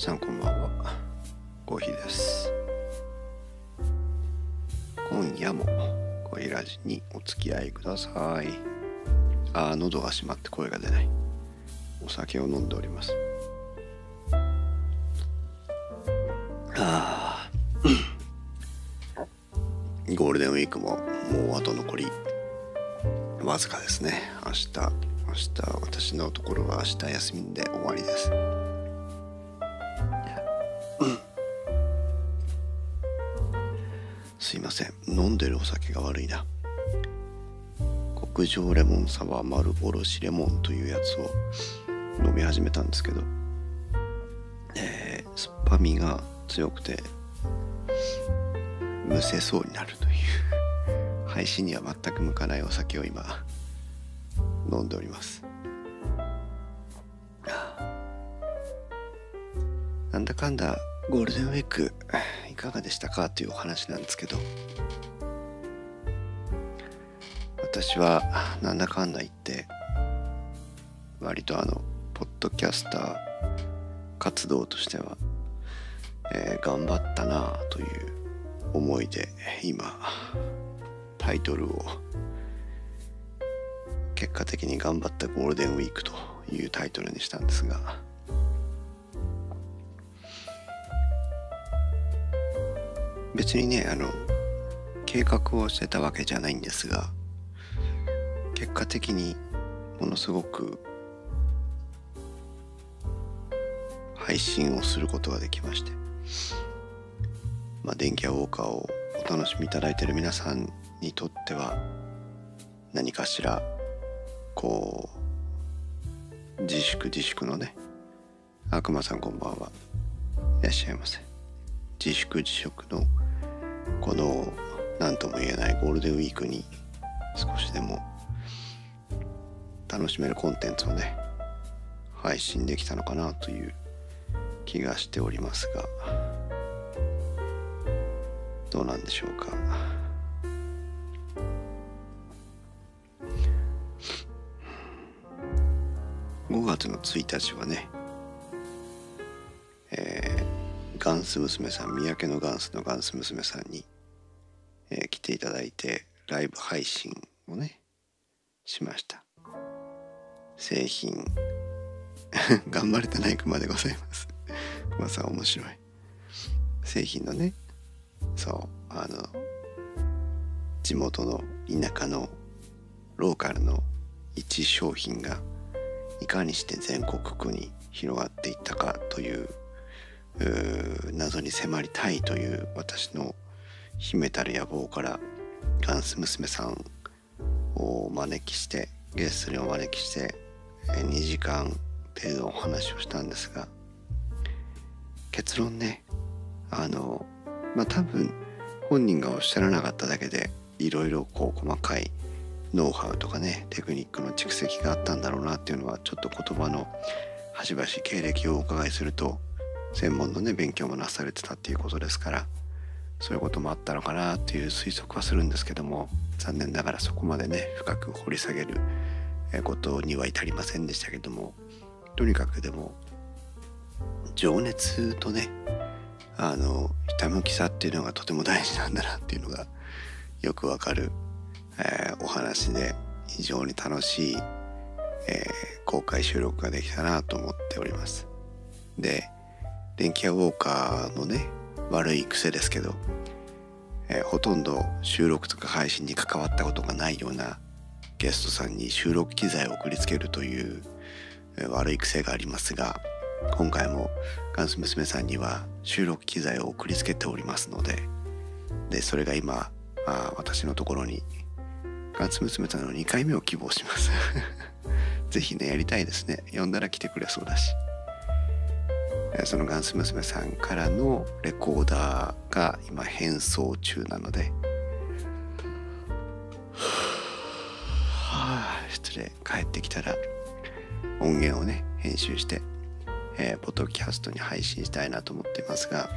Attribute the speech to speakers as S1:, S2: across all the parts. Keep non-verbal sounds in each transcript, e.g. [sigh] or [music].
S1: さんこんばんは。コーヒーです。今夜もコーヒーラジにお付き合いください。あー喉が閉まって声が出ない。お酒を飲んでおります。あー。[coughs] ゴールデンウィークももうあと残りわずかですね。明日明日私のところは明日休みで終わりです。すいません。飲んでるお酒が悪いな。極上レモンサワー丸おろしレモンというやつを飲み始めたんですけど、えー、酸っぱみが強くてむせそうになるという。配信には全く向かないお酒を今飲んでおります。なんだかんだゴールデンウィークかがでしたかというお話なんですけど私はなんだかんだ言って割とあのポッドキャスター活動としては、えー、頑張ったなという思いで今タイトルを結果的に頑張ったゴールデンウィークというタイトルにしたんですが別にねあの計画をしてたわけじゃないんですが結果的にものすごく配信をすることができましてまあ電気屋ウォーカーをお楽しみいただいている皆さんにとっては何かしらこう自粛自粛のね悪魔さんこんばんは。いらっしゃいませ。自粛自粛のこの何とも言えないゴールデンウィークに少しでも楽しめるコンテンツをね配信できたのかなという気がしておりますがどうなんでしょうか。5月の1日はねえー、ガンス娘さん三宅のガンスのガンス娘さんに、えー、来ていただいてライブ配信をねしました。製品。[laughs] 頑張れてない熊でございます。熊さん面白い。製品のねそうあの地元の田舎のローカルの一商品がいかにして全国区に広がっていったかという謎に迫りたいという私の秘めたる野望からガンス娘さんをお招きしてゲストにお招きして2時間程度お話をしたんですが結論ねあのまあ多分本人がおっしゃらなかっただけでいろいろこう細かいノウハウとかねテクニックの蓄積があったんだろうなっていうのはちょっと言葉の端々経歴をお伺いすると専門のね勉強もなされてたっていうことですからそういうこともあったのかなっていう推測はするんですけども残念ながらそこまでね深く掘り下げることには至りませんでしたけどもとにかくでも情熱とねあのひたむきさっていうのがとても大事なんだなっていうのがよくわかる、えー、お話で非常に楽しい、えー、公開収録ができたなと思っております。で電気屋ウォーカーのね悪い癖ですけど、えー、ほとんど収録とか配信に関わったことがないようなゲストさんに収録機材を送りつけるという、えー、悪い癖がありますが今回もガンス娘さんには収録機材を送りつけておりますのででそれが今あ私のところにガンス娘さんの2回目を希望します。[laughs] 是非ねやりたいですね。呼んだら来てくれそうだし。そのガンス娘さんからのレコーダーが今変装中なので。はあ失礼。帰ってきたら音源をね編集して、えー、ポッドキャストに配信したいなと思っていますが、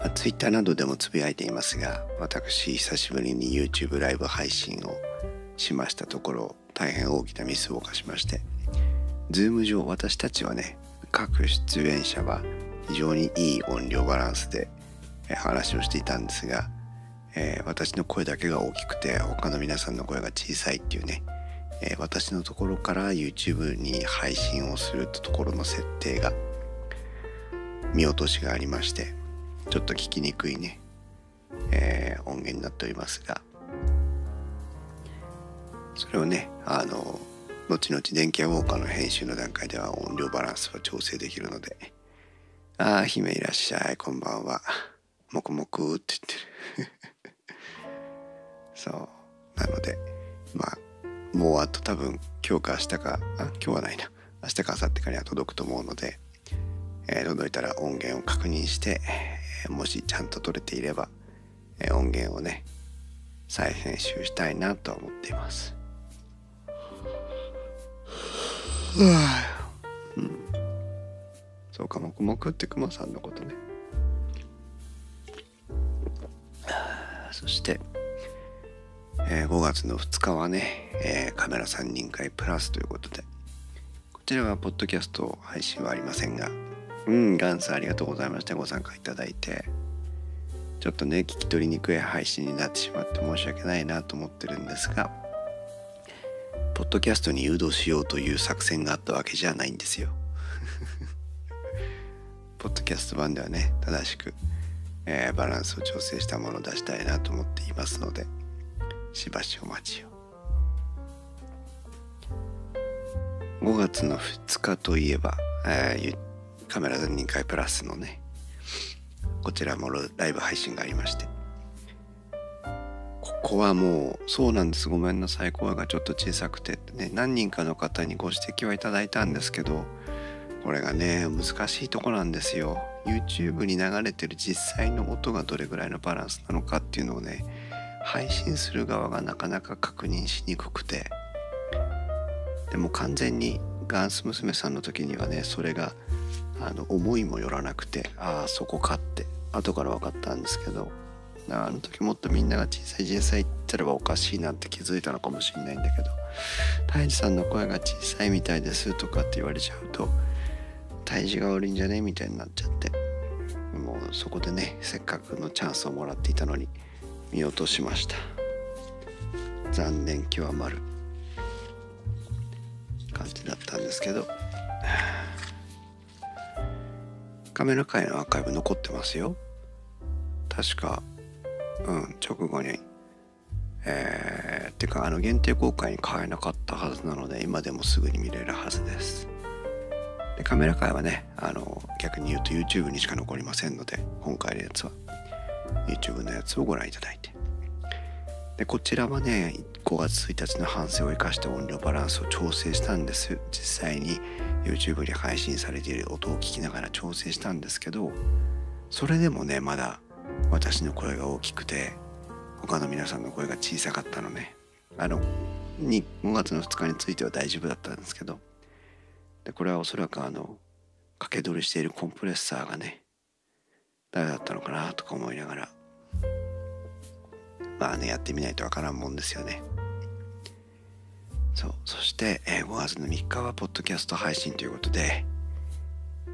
S1: まあ、Twitter などでもつぶやいていますが私久しぶりに YouTube ライブ配信をしましたところ大変大きなミスを犯しまして。Zoom 上私たちはね各出演者は非常にいい音量バランスで話をしていたんですが、えー、私の声だけが大きくて他の皆さんの声が小さいっていうね、えー、私のところから YouTube に配信をするところの設定が見落としがありましてちょっと聞きにくいね、えー、音源になっておりますがそれをねあの後々電気屋ウォーカーの編集の段階では音量バランスは調整できるので「ああ姫いらっしゃい。こんばんは。もくもく」って言ってる。[laughs] そう。なのでまあもうあと多分今日か明日かあ今日はないな。明日か明後日かには届くと思うので、えー、届いたら音源を確認して、えー、もしちゃんと撮れていれば、えー、音源をね再編集したいなとは思っています。そうかもくもくってくまさんのことね。そして、えー、5月の2日はね、えー、カメラ3人会プラスということでこちらはポッドキャスト配信はありませんがうんガンスありがとうございました。ご参加いただいてちょっとね聞き取りにくい配信になってしまって申し訳ないなと思ってるんですがポッドキャストに誘導しようという作戦があったわけじゃないんですよ。[laughs] ポッドキャスト版ではね正しく、えー、バランスを調整したものを出したいなと思っていますのでしばしお待ちを。5月の2日といえば、えー、カメラ3人会プラスのねこちらもライブ配信がありましてこはもうそうなんです。ごめんなさい。声がちょっと小さくてね。何人かの方にご指摘はいただいたんですけどこれがね難しいとこなんですよ。YouTube に流れてる実際の音がどれぐらいのバランスなのかっていうのをね配信する側がなかなか確認しにくくて。でも完全にガンス娘さんの時にはねそれがあの思いもよらなくてああそこかって後から分かったんですけど。あの時もっとみんなが小さい小さいって言ってればおかしいなって気づいたのかもしれないんだけど胎児さんの声が小さいみたいですとかって言われちゃうと胎児が悪いんじゃね？みたいになっちゃってもうそこでねせっかくのチャンスをもらっていたのに見落としました。残念極まる。感じだったんですけど。カメラ界のアーカイブ残ってますよ。確かうん直後に。えー、っていうかあの限定公開に買えなかったはずなので今でもすぐに見れるはずです。でカメラ界はねあの逆に言うと YouTube にしか残りませんので今回のやつは。YouTube のやつをご覧いただいて。でこちらはね5月1日の反省を生かして音量バランスを調整したんです。実際に YouTube に配信されている音を聞きながら調整したんですけどそれでもねまだ私の声が大きくて他の皆さんの声が小さかったのね。あの5月の2日については大丈夫だったんですけどでこれはおそらくあの掛け取りしているコンプレッサーがね誰だったのかなとか思いながらまあねやってみないとわからんもんですよね。そうそして、えー、5月の3日はポッドキャスト配信ということで、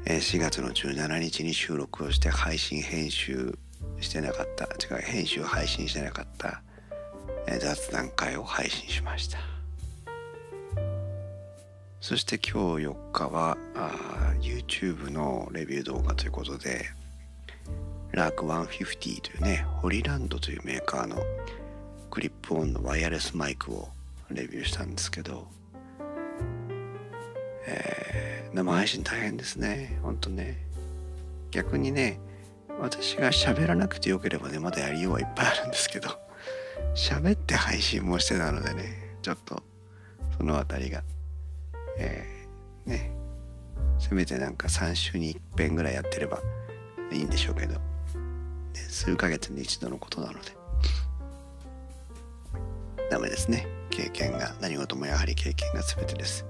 S1: えー、4月の17日に収録をして配信編集してなかった。違う編集配信してなかった、雑談会を配信しました。そして今日4日はあ YouTube のレビュー動画ということでラーク150というねホリランドというメーカーのクリップオンのワイヤレスマイクをレビューしたんですけど、えー、生配信大変ですね。ほんとね。逆にね私が喋らなくてよければねまだやりようはいっぱいあるんですけど喋って配信もしてたのでねちょっとその辺りがえー、ねせめてなんか3週に1遍ぐらいやってればいいんでしょうけど、ね、数ヶ月に一度のことなのでダメですね。経験が何事もやはり経験が全てです。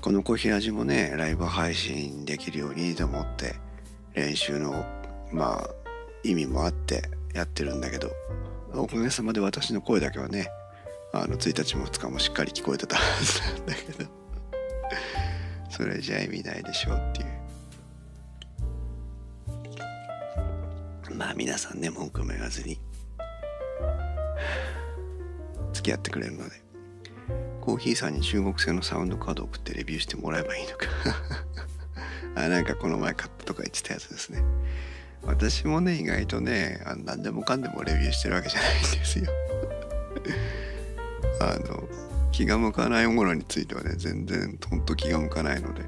S1: この小平寺もねライブ配信できるようにと思って練習のまあ意味もあってやってるんだけどおかげさまで私の声だけはねあの1日も2日もしっかり聞こえてたはずなんだけど。[laughs] それじゃ意味ないでしょうっていう。まあ皆さんね文句も言わずに。付き合ってくれるので。コーヒーさんに中国製のサウンドカードを送ってレビューしてもらえばいいのか。あなんかこの前買ったとか言ってたやつですね。私もね意外とねあ何でもかんでもレビューしてるわけじゃないんですよ。[laughs] あの気が向かないものについてはね全然ほんと気が向かないので。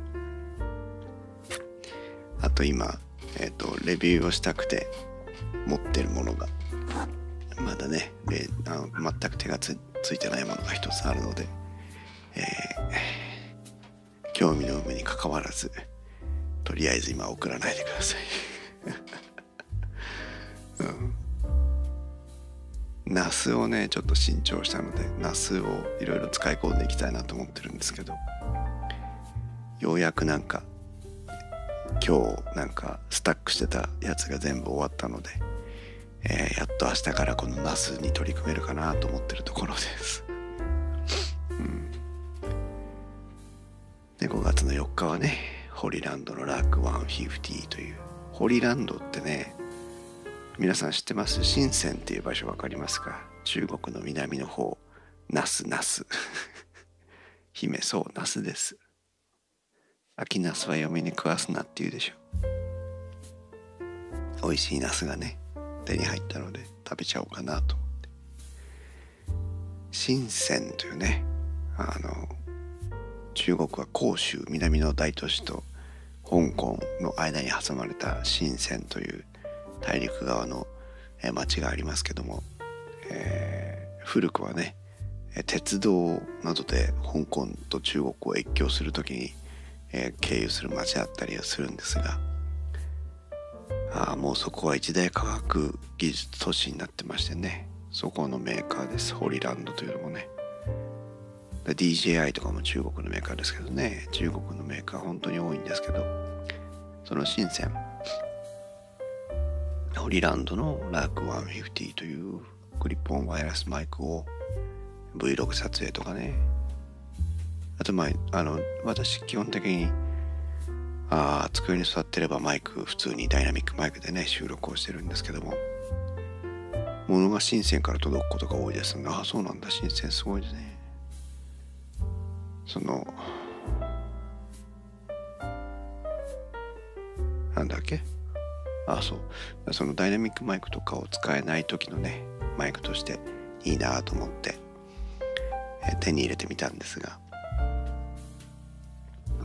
S1: あと今えっ、ー、とレビューをしたくて持ってるものがまだねあの全く手がついてないものが一つあるので、えー、興味の有無にかかわらずとりあえず今送らないでください、[laughs] うん、ナスをねちょっと新調したのでナスをいろいろ使い込んでいきたいなと思ってるんですけどようやくなんか今日なんかスタックしてたやつが全部終わったのでえー、やっと明日からこのナスに取り組めるかなと思ってるところです。うん、で5月の4日はねホリランドのラック150という。ホリランドってね皆さん知ってます？深センっていう場所分かりますか？中国の南の方。ナスナス。[laughs] 姫そうナスです。秋ナスは嫁に食わすなって言うでしょ。美味しいナスがね手に入ったので食べちゃおうかなと思って。深センというねあの中国は広州南の大都市と香港の間に挟まれた深センという大陸側の町がありますけども、えー、古くはね鉄道などで香港と中国を越境する時に、えー、経由する町だったりはするんですがあもうそこは一大科学技術都市になってましてねそこのメーカーです。ホリランドというのもね DJI とかも中国のメーカーですけどね。中国のメーカー本当に多いんですけど。その深セン。ホリランドのラーク150というクリップオンワイヤレスマイクを Vlog 撮影とかね。あとまああの私基本的にあ机に座ってればマイク普通にダイナミックマイクでね収録をしてるんですけども。物が深センから届くことが多いですがあそうなんだ。深センすごいですね。そのなんだっけ？あそう。そのダイナミックマイクとかを使えない時のねマイクとしていいなと思って手に入れてみたんですが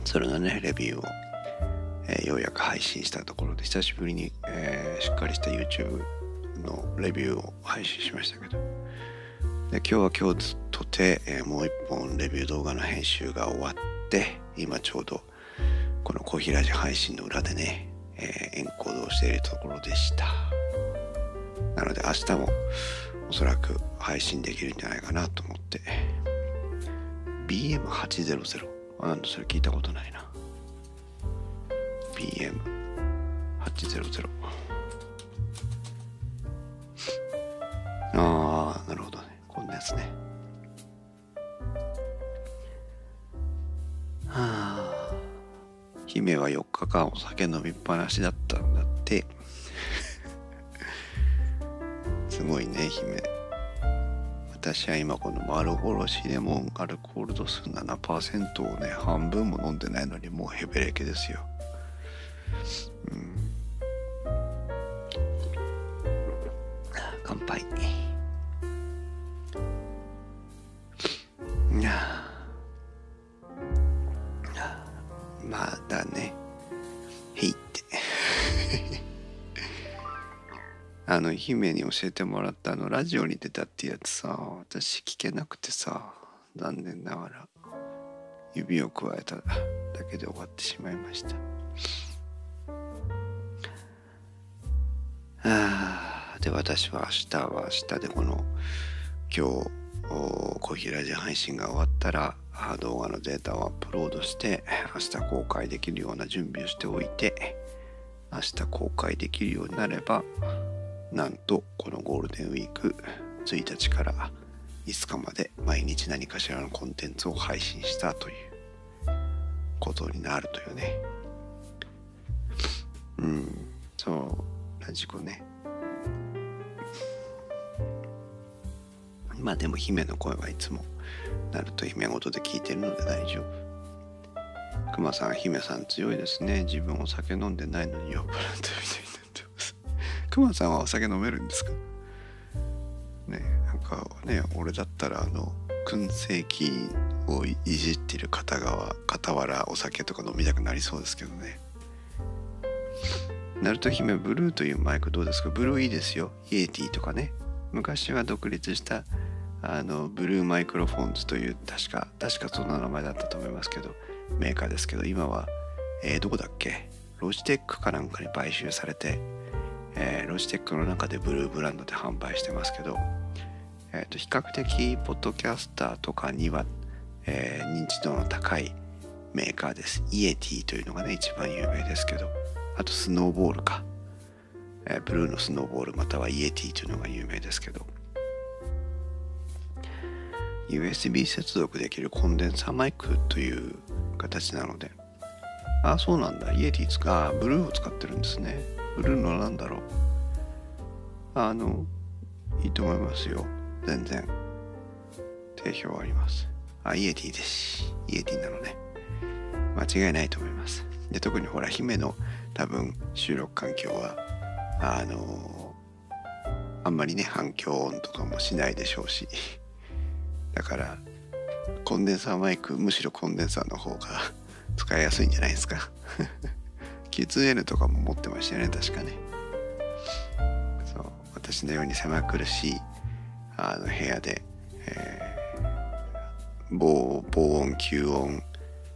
S1: それのねレビューをえ、ようやく配信したところで久しぶりに、えー、しっかりした YouTube のレビューを配信しましたけど今日は今日とて、えー、もう一本レビュー動画の編集が終わって今ちょうどこのコーヒー配信の裏でね、えー、エンコードをしているところでした。なので明日もおそらく配信できるんじゃないかなと思って。BM800 あなんだそれ聞いたことないな。PM800 [laughs] ああなるほど。ねこんなやつね。はあ。姫は4日間お酒飲みっぱなしだったんだって。[laughs] すごいね姫。私は今この丸おろしレモンアルコール度数7%をね半分も飲んでないのにもうヘベレケですよ。うん、乾杯。まだね。へいって。[laughs] あの姫に教えてもらったあのラジオに出たってやつさ私聞けなくてさ残念ながら指をくわえただけで終わってしまいました。あで私は明日は明日でこの今日コーヒーラジオ配信が終わったら動画のデータをアップロードして明日公開できるような準備をしておいて明日公開できるようになればなんとこのゴールデンウィーク1日から5日まで毎日何かしらのコンテンツを配信したということになるというね。うん。そう。ラジコね。まあでも姫の声はいつもなると姫事で聞いてるので大丈夫。クマさん姫さん強いですね。自分お酒飲んでないのに酔っ払ったみたいになってます。クマさんはお酒飲めるんですか？ねなんかね俺だったらあの燻製器をいじってる片側傍らお酒とか飲みたくなりそうですけどね。ナルト姫ブルーというマイクどうですか？ブルーいいですよ。イエティとかね。昔は独立したあのブルーマイクロフォンズという確か確かそんな名前だったと思いますけどメーカーですけど今は、えー、どこだっけ？ロジテックかなんかに買収されて、えー、ロジテックの中でブルーブランドで販売してますけど、えーと、比較的ポッドキャスターとかには、えー、認知度の高いメーカーです。イエティというのがね一番有名ですけどあとスノーボールか、え、ブルーのスノーボールまたはイエティというのが有名ですけど。USB 接続できるコンデンサーマイクという形なので。ああそうなんだ。イエティ使うブルーを使ってるんですね。ブルーのなんだろう。あのいいと思いますよ。全然。定評あります。あイエティです。イエティなのね。間違いないと思います。で特にほら姫の多分収録環境はあのあんまりね反響音とかもしないでしょうし。だからコンデンサーマイクむしろコンデンサーの方が [laughs] 使いやすいんじゃないですか。[laughs] Q2N とかも持ってましたよね確かね。そう私のように狭苦しいあの部屋で、えー、防防音吸音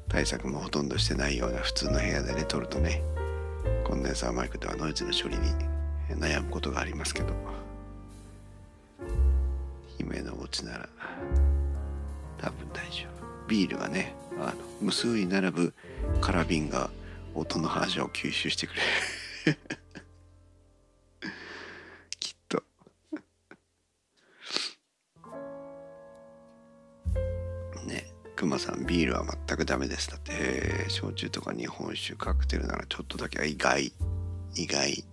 S1: 対策もほとんどしてないような普通の部屋でね撮るとねコンデンサーマイクではノイズの処理に悩むことがありますけど。姫のお家なら多分大丈夫。ビールがねあの無数に並ぶカラビンが音の反射を吸収してくれる。[laughs] きっと。ねクマさんビールは全くダメです。だって、え、焼酎とか日本酒カクテルならちょっとだけ意外。意外。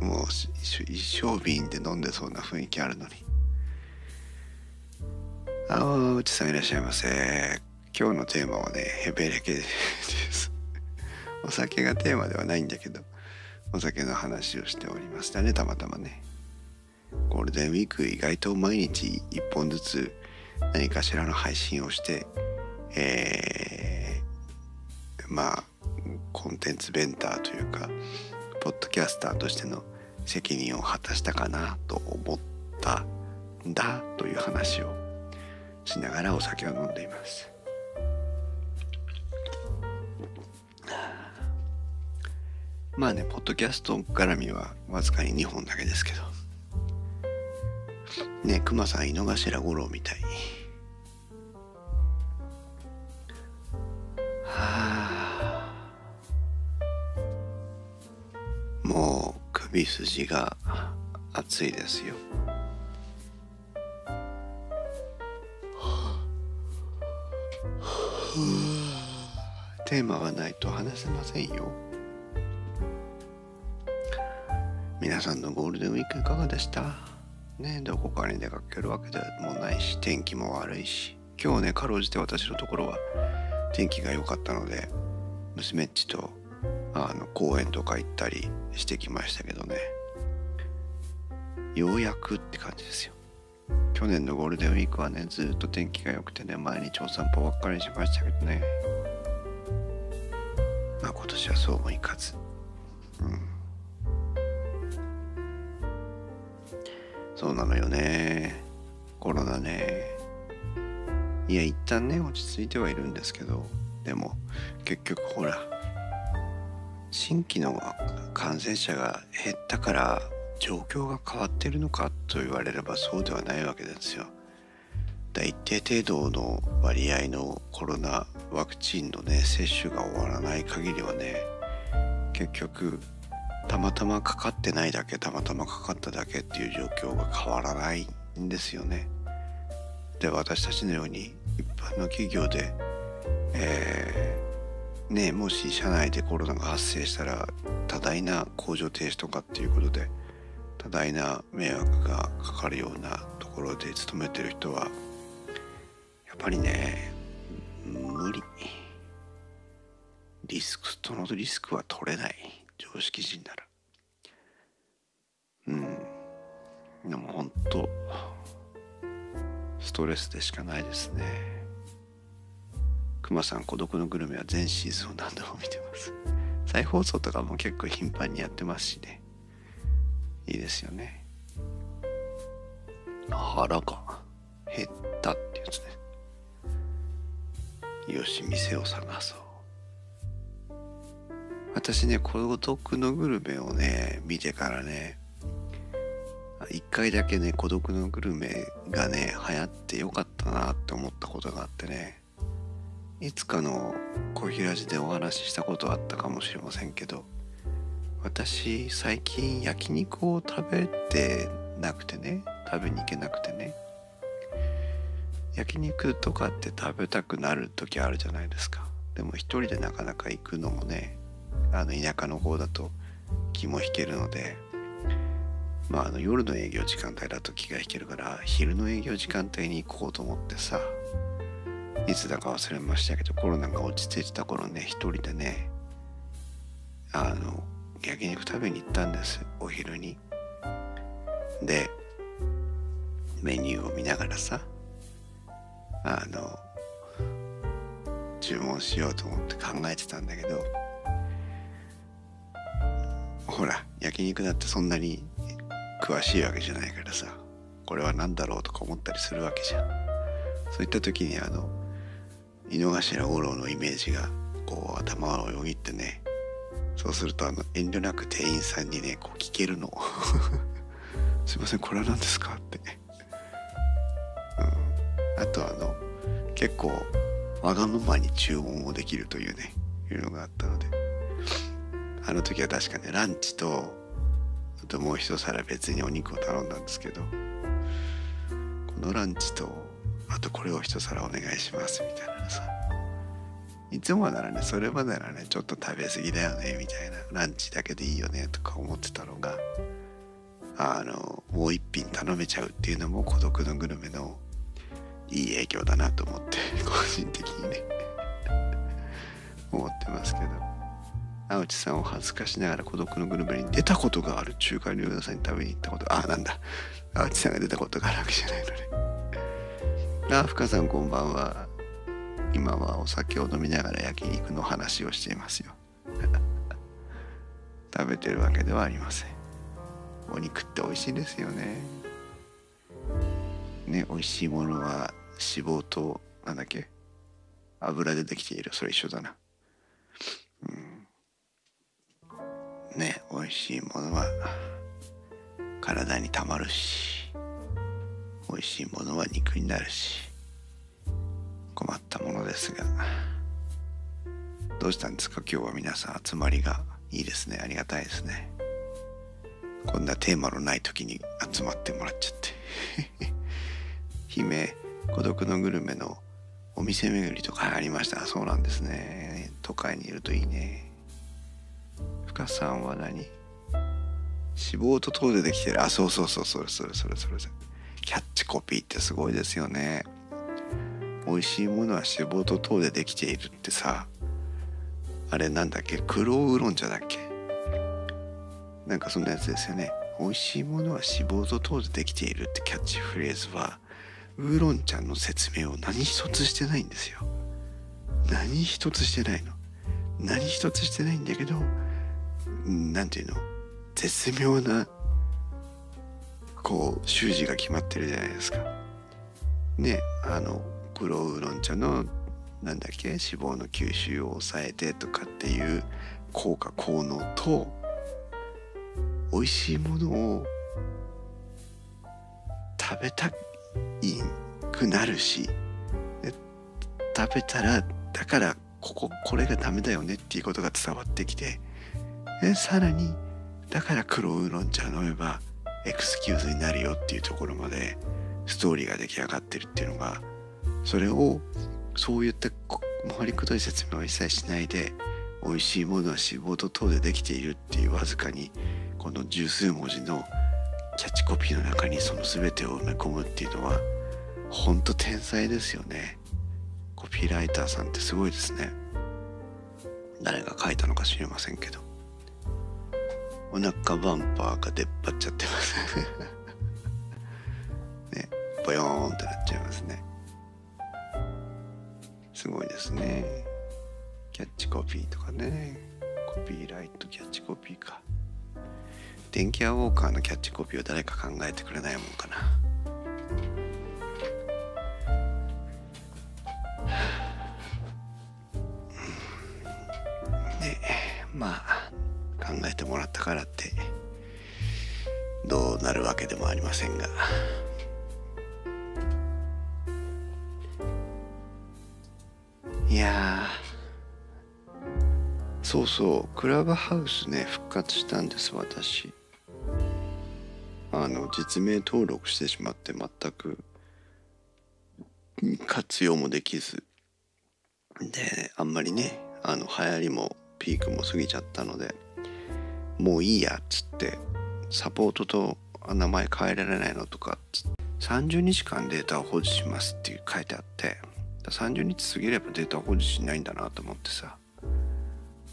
S1: もう一生瓶で飲んでそうな雰囲気あるのに。ああ、うちさんいらっしゃいませ。今日のテーマはね、ヘベレケです。[laughs] お酒がテーマではないんだけど、お酒の話をしておりましたね、たまたまね。ゴールデンウィーク意外と毎日1本ずつ何かしらの配信をして、えー、まあ、コンテンツベンターというか、ポッドキャスターとしての責任を果たしたかなと思ったんだという話をしながらお酒を飲んでいます。まあねポッドキャスト絡みはわずかに2本だけですけど。ねクマさん井の頭五郎みたいはあ。もう首筋が熱いですよ。テーマがないと話せませんよ。皆さんのゴールデンウィークいかがでした？ねどこかに出かけるわけでもないし天気も悪いし。今日ねかろうじて私のところは天気が良かったので娘っちとあの公園とか行ったりしてきましたけどね。ようやくって感じですよ。去年のゴールデンウィークはねずっと天気が良くてね毎日お散歩ばっかりしましたけどね。まあ今年はそうもいかず。うん。そうなのよね。コロナね。いや一旦ね落ち着いてはいるんですけど。でも結局ほら新規の感染者が減ったから状況が変わってるのかと言われればそうではないわけですよ。だ一定程度の割合のコロナワクチンのね接種が終わらない限りはね結局たまたまかかってないだけたまたまかかっただけっていう状況が変わらないんですよね。で私たちのように一般の企業で、えねもし社内でコロナが発生したら多大な工場停止とかっていうことで多大な迷惑がかかるようなところで勤めてる人はやっぱりね無理。リスクそのリスクは取れない。常識人なら。うん。でも本当ストレスでしかないですね。くまさん孤独のグルメは全シーズンを何度も見てます。再放送とかも結構頻繁にやってますしね。いいですよね。腹が減ったってやつね。よし店を探そう。私ね孤独のグルメをね見てからね一回だけね孤独のグルメがね流行ってよかったなって思ったことがあってねいつかの小平寺でお話ししたことあったかもしれませんけど私最近焼肉を食べてなくてね食べに行けなくてね。焼肉とかって食べたくなる時あるじゃないですか。でも一人でなかなか行くのもねあの田舎の方だと気も引けるのでまああの夜の営業時間帯だと気が引けるから昼の営業時間帯に行こうと思ってさいつだか忘れましたけどコロナが落ち着いてた頃ね一人でねあの焼肉食べに行ったんですお昼に。でメニューを見ながらさあの注文しようと思って考えてたんだけどほら焼肉だってそんなに詳しいわけじゃないからさこれは何だろうとか思ったりするわけじゃん。そういった時にあの井の頭五郎のイメージがこう頭をよぎってねそうするとあの遠慮なく店員さんにねこう聞けるの。[laughs] すいませんこれは何ですか？って、うん、あとあの結構わがままに注文をできるというねいうのがあったので。あの時は確かねランチとあともう一皿別にお肉を頼んだんですけどこのランチとあとこれを一皿お願いしますみたいな。いつもならねそれまでならねちょっと食べ過ぎだよねみたいなランチだけでいいよねとか思ってたのがあのもう一品頼めちゃうっていうのも孤独のグルメのいい影響だなと思って [laughs] 個人的にね。思ってますけど。青地さんを恥ずかしながら孤独のグルメに出たことがある中華料理屋さんに食べに行ったことああなんだ。青地さんが出たことがあるわけじゃないのね。あ深さんこんばんは。今はお酒を飲みながら焼肉の話をしていますよ。[laughs] 食べてるわけではありません。お肉って美味しいですよね。ね美味しいものは脂肪となんだっけ？油でできている。それ一緒だな。うん。ね美味しいものは体にたまるし美味しいものは肉になるし。困ったものですが。どうしたんですか？今日は皆さん集まりがいいですね。ありがたいですね。こんなテーマのない時に集まってもらっちゃって。[laughs] 姫孤独のグルメのお店巡りとかありました。そうなんですね。都会にいるといいね。深さんは何？脂肪と糖でできてる。あそうそうそう。それそれそれそれそれ。キャッチコピーってすごいですよね。美味しいものは脂肪と糖でできているってさ。あれなんだっけ？黒ウーロン茶だっけ？なんかそんなやつですよね。美味しいものは脂肪と糖でできているってキャッチフレーズはウーロン茶の説明を何一つしてないんですよ。何一つしてないの。何一つしてないんだけど何ていうの？絶妙なこう習字が決まってるじゃないですか。ねあの黒ウーロン茶のなんだっけ脂肪の吸収を抑えてとかっていう効果効能と美味しいものを食べたいくなるし食べたらだからこここれがダメだよねっていうことが伝わってきてさらにだから黒ウーロン茶飲めばエクスキューズになるよっていうところまでストーリーが出来上がってるっていうのがそれをそういった回りくどい説明を一切しないで美味しいものは脂肪と糖でできているっていうわずかにこの十数文字のキャッチコピーの中にその全てを埋め込むっていうのはほんと天才ですよね。コピーライターさんってすごいですね。誰が書いたのか知りませんけど。お腹バンパーが出っ張っちゃってます。[laughs] ね。ボヨーンってなっちゃいますね。すごいですね。キャッチコピーとかね。コピーライトキャッチコピーか。電気屋ウォーカーのキャッチコピーを誰か考えてくれないもんかな。でまあ考えてもらったからってどうなるわけでもありませんが。いやそうそうクラブハウスね復活したんです私。あの実名登録してしまって全く活用もできず。であんまりねあの流行りもピークも過ぎちゃったのでもういいやっつってサポートと名前変えられないのとか30日間データを保持しますっていう書いてあって。30日過ぎればデータを保持しないんだなと思ってさ。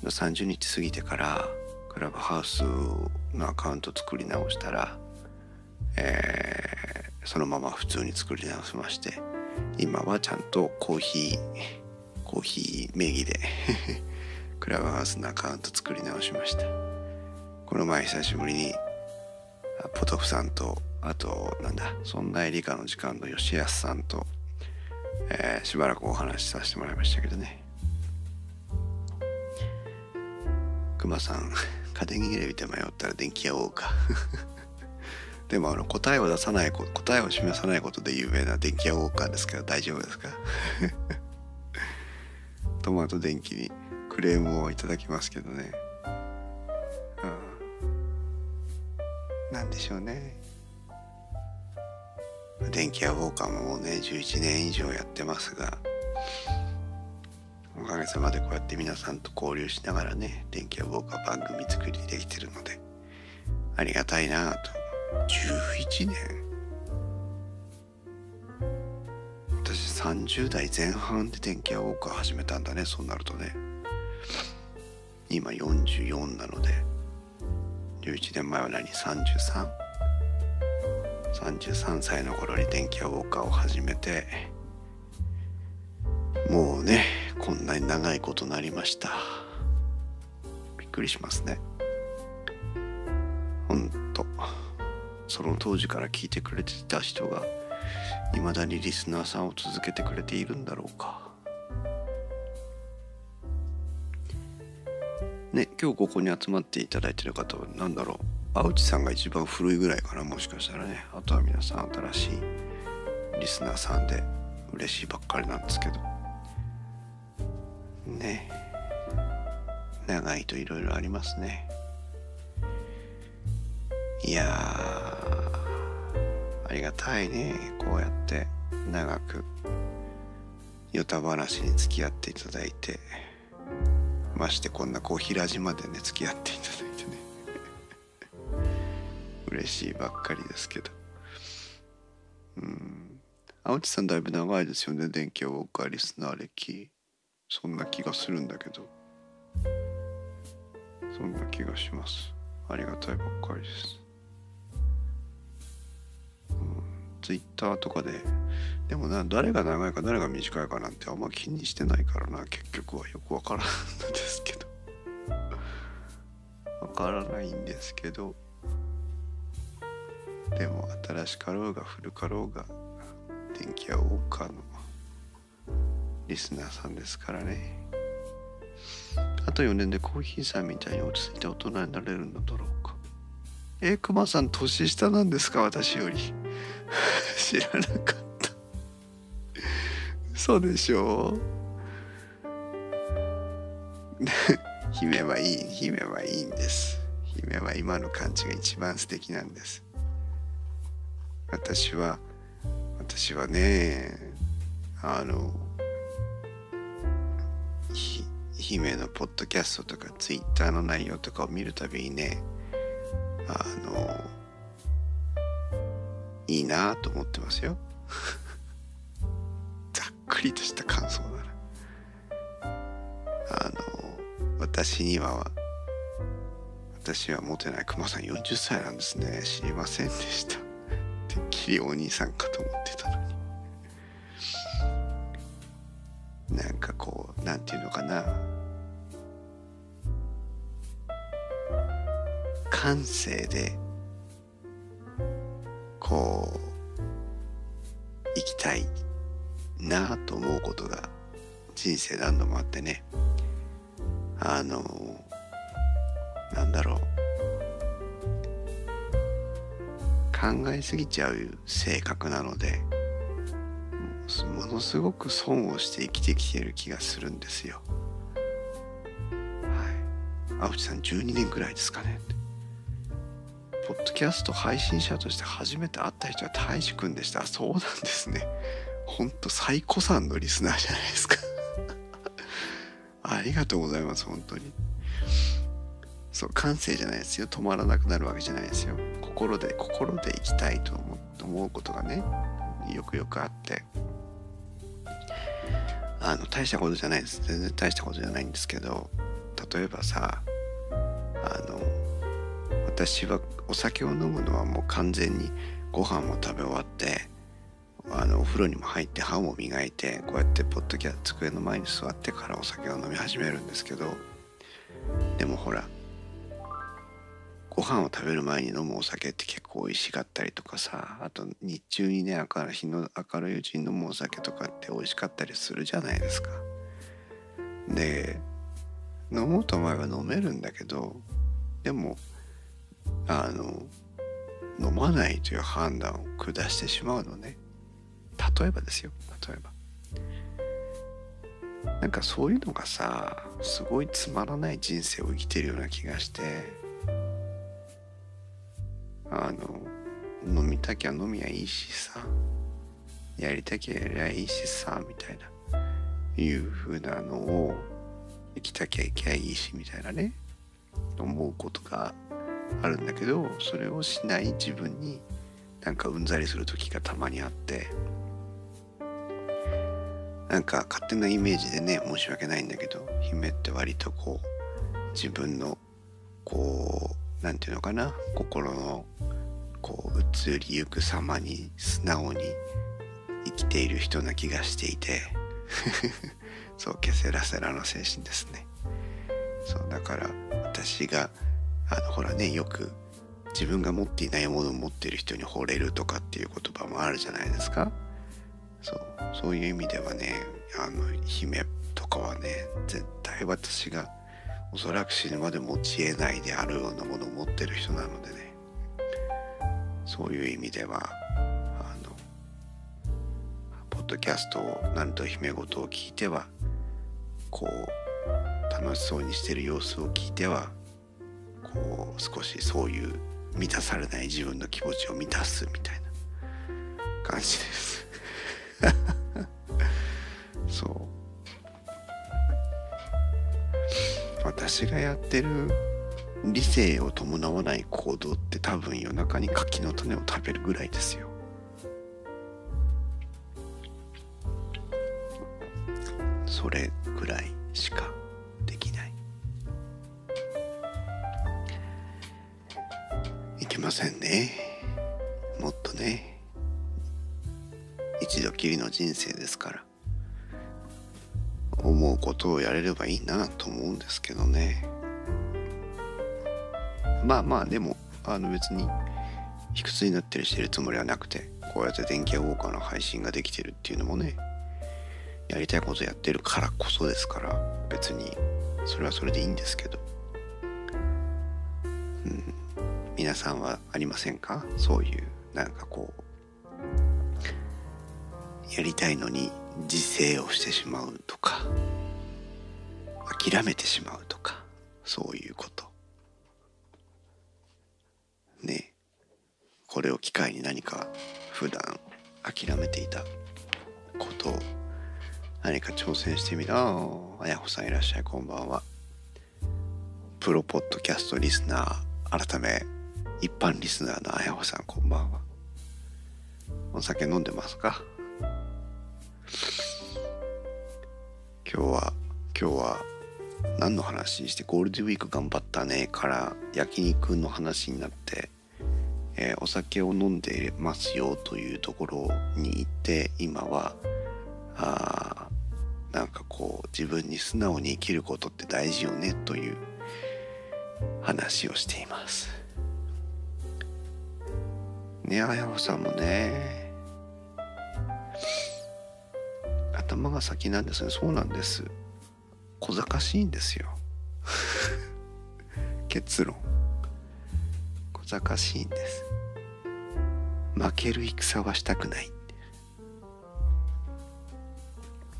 S1: 30日過ぎてからクラブハウスのアカウント作り直したらえー、そのまま普通に作り直しまして今はちゃんとコーヒーコーヒー名義で [laughs] クラブハウスのアカウント作り直しました。この前久しぶりにポトフさんとあとなんだそんな理科の時間の吉安さんと、えー、しばらくお話しさせてもらいましたけどね。クマさん [laughs] 家電切れ見て迷ったら電気屋ウォーカーでもあの答えを出さない答えを示さないことで有名な電気屋ウォーカーですけど大丈夫ですか？[laughs] トマト電気にクレームをいただきますけどね、うん、なんでしょうね。電気屋ウォーカーももうね11年以上やってますがおかげさまでこうやって皆さんと交流しながらね電気屋ウォーカー番組作りできてるのでありがたいなと。11年。私30代前半で電気屋ウォーカー始めたんだねそうなるとね。今44なので11年前は何？33? 33歳の頃に電気屋ウォーカーを始めてもうねこんなに長いことなりました。びっくりしますね。ほんと。その当時から聞いてくれてた人がいまだにリスナーさんを続けてくれているんだろうか。ね今日ここに集まっていただいてる方は何だろう？青内さんが一番古いぐらいかなもしかしたらね。あとは皆さん新しいリスナーさんで嬉しいばっかりなんですけど。ね。長いといろいろありますね。いやありがたいね。こうやって長くヨタ話に付き合っていただいて。ましてこんなこう平島でね付き合っていただいて。嬉しいばっかりですけど。うん。青地さんだいぶ長いですよね電気ウォーカーリスナー歴。そんな気がするんだけど。そんな気がします。ありがたいばっかりです。ツイッターとかででもな誰が長いか誰が短いかなんてあんま気にしてないからな。結局はよくわからないんですけど。わからないんですけど。でも新しかろうが古かろうが電気屋ウォーカーの。リスナーさんですからね。あと4年でコーヒーさんみたいに落ち着いて大人になれるのだろうか。えー、クマさん年下なんですか？私より。[laughs] 知らなかった。そうでしょ？う [laughs] 姫はいい姫はいいんです。姫は今の感じが一番素敵なんです。私は私はねあの姫のポッドキャストとかツイッターの内容とかを見るたびにねあのいいなと思ってますよ。[laughs] ざっくりとした感想だなあの私には私はモテない熊さん40歳なんですね。知りませんでした。きりお兄さんかと思ってたのに。なんかこうなんていうのかな。感性でこう生きたいなあと思うことが人生何度もあってね。あのなんだろう。考えすぎちゃう性格なのでものすごく損をして生きてきてる気がするんですよ。はい。青木さん12年くらいですかね。ポッドキャスト配信者として初めて会った人は大志くんでした。そうなんですね。ほんと最古参のリスナーじゃないですか [laughs] ありがとうございます、本当に。そう、感性じゃないですよ。止まらなくなるわけじゃないですよ。心で、心で生きたいと思うことがね、よくよくあって。あの、大したことじゃないです。全然大したことじゃないんですけど、例えばさ、あの、私はお酒を飲むのはもう完全にご飯も食べ終わってあのお風呂にも入って歯も磨いてこうやってポッドキャスト机の前に座ってからお酒を飲み始めるんですけどでもほらご飯を食べる前に飲むお酒って結構美味しかったりとかさあと日中にね明る日の明るいうちに飲むお酒とかって美味しかったりするじゃないですか。で飲もうと思えば飲めるんだけどでもあの飲まないという判断を下してしまうのね例えばですよ例えばなんかそういうのがさすごいつまらない人生を生きてるような気がしてあの飲みたきゃ飲みゃいいしさ。やりたきゃやりゃいいしさみたいな。いう風なのを生きたきゃいきゃいいしみたいなね。思うことがあるんだけどそれをしない自分になんかうんざりする時がたまにあって。なんか勝手なイメージでね申し訳ないんだけど姫って割とこう自分のこう何て言うのかな？心のこう移りゆく様に素直に生きている人な気がしていて。[laughs] そうケセラセラの精神ですね。そうだから私があのほらねよく自分が持っていないものを持ってる人に惚れるとかっていう言葉もあるじゃないですか。そうそういう意味ではねあの姫とかはね絶対私がおそらく死ぬまで持ち得ないであるようなものを持ってる人なのでね。そういう意味ではあのポッドキャストをなんと姫事を聞いてはこう楽しそうにしてる様子を聞いてはこう少しそういう満たされない自分の気持ちを満たすみたいな感じです。私がやってる理性を伴わない行動って多分夜中に柿の種を食べるぐらいですよ。それぐらいしかできない。いけませんね。もっとね。一度きりの人生ですから。ことをやれればいいなと思うんですけどね。まあまあでもあの別に卑屈になったりしてるつもりはなくてこうやって電気ウォーカーの配信ができてるっていうのもねやりたいことやってるからこそですから別にそれはそれでいいんですけど。うん。皆さんはありませんか？そういうなんかこうやりたいのに自制をしてしまうとか。諦めてしまうとかそういうこと。ね。これを機会に何か普段諦めていたことを何か挑戦してみたああやほさんいらっしゃいこんばんは。プロポッドキャストリスナー改め一般リスナーのあやほさんこんばんは。お酒飲んでますか？今日は今日は何の話してゴールデンウィーク頑張ったねから焼肉の話になって、えー、お酒を飲んでますよというところに行って今はあなんかこう自分に素直に生きることって大事よねという話をしています。ねあやほさんもね頭が先なんですね。そうなんです。小賢しいんですよ。[laughs] 結論。小賢しいんです。負ける戦はしたくない。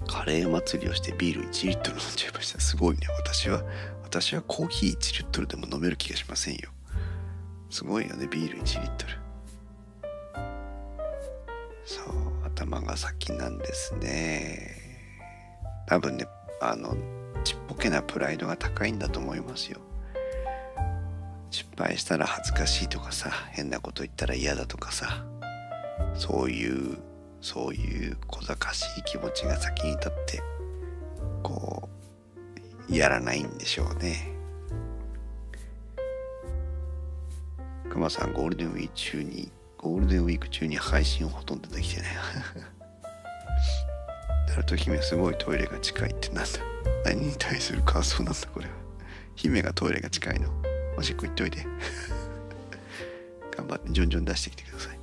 S1: カレー祭りをしてビール1リットル飲んじゃいました。すごいね。私は私はコーヒー1リットルでも飲める気がしませんよ。すごいよねビール1リットル。そう頭が先なんですね。多分ねあのちっぽけなプライドが高いんだと思いますよ。失敗したら恥ずかしいとかさ変なこと言ったら嫌だとかさそういうそういう小賢しい気持ちが先に立ってこうやらないんでしょうね。くまさんゴールデンウィーク中にゴールデンウィーク中に配信をほとんどできてない。ナルト姫すごいトイレが近いってなんだ。何に対する感想なんだこれは。姫がトイレが近いの。おしっこ行っといて。[laughs] 頑張ってジョンジョン出してきてください。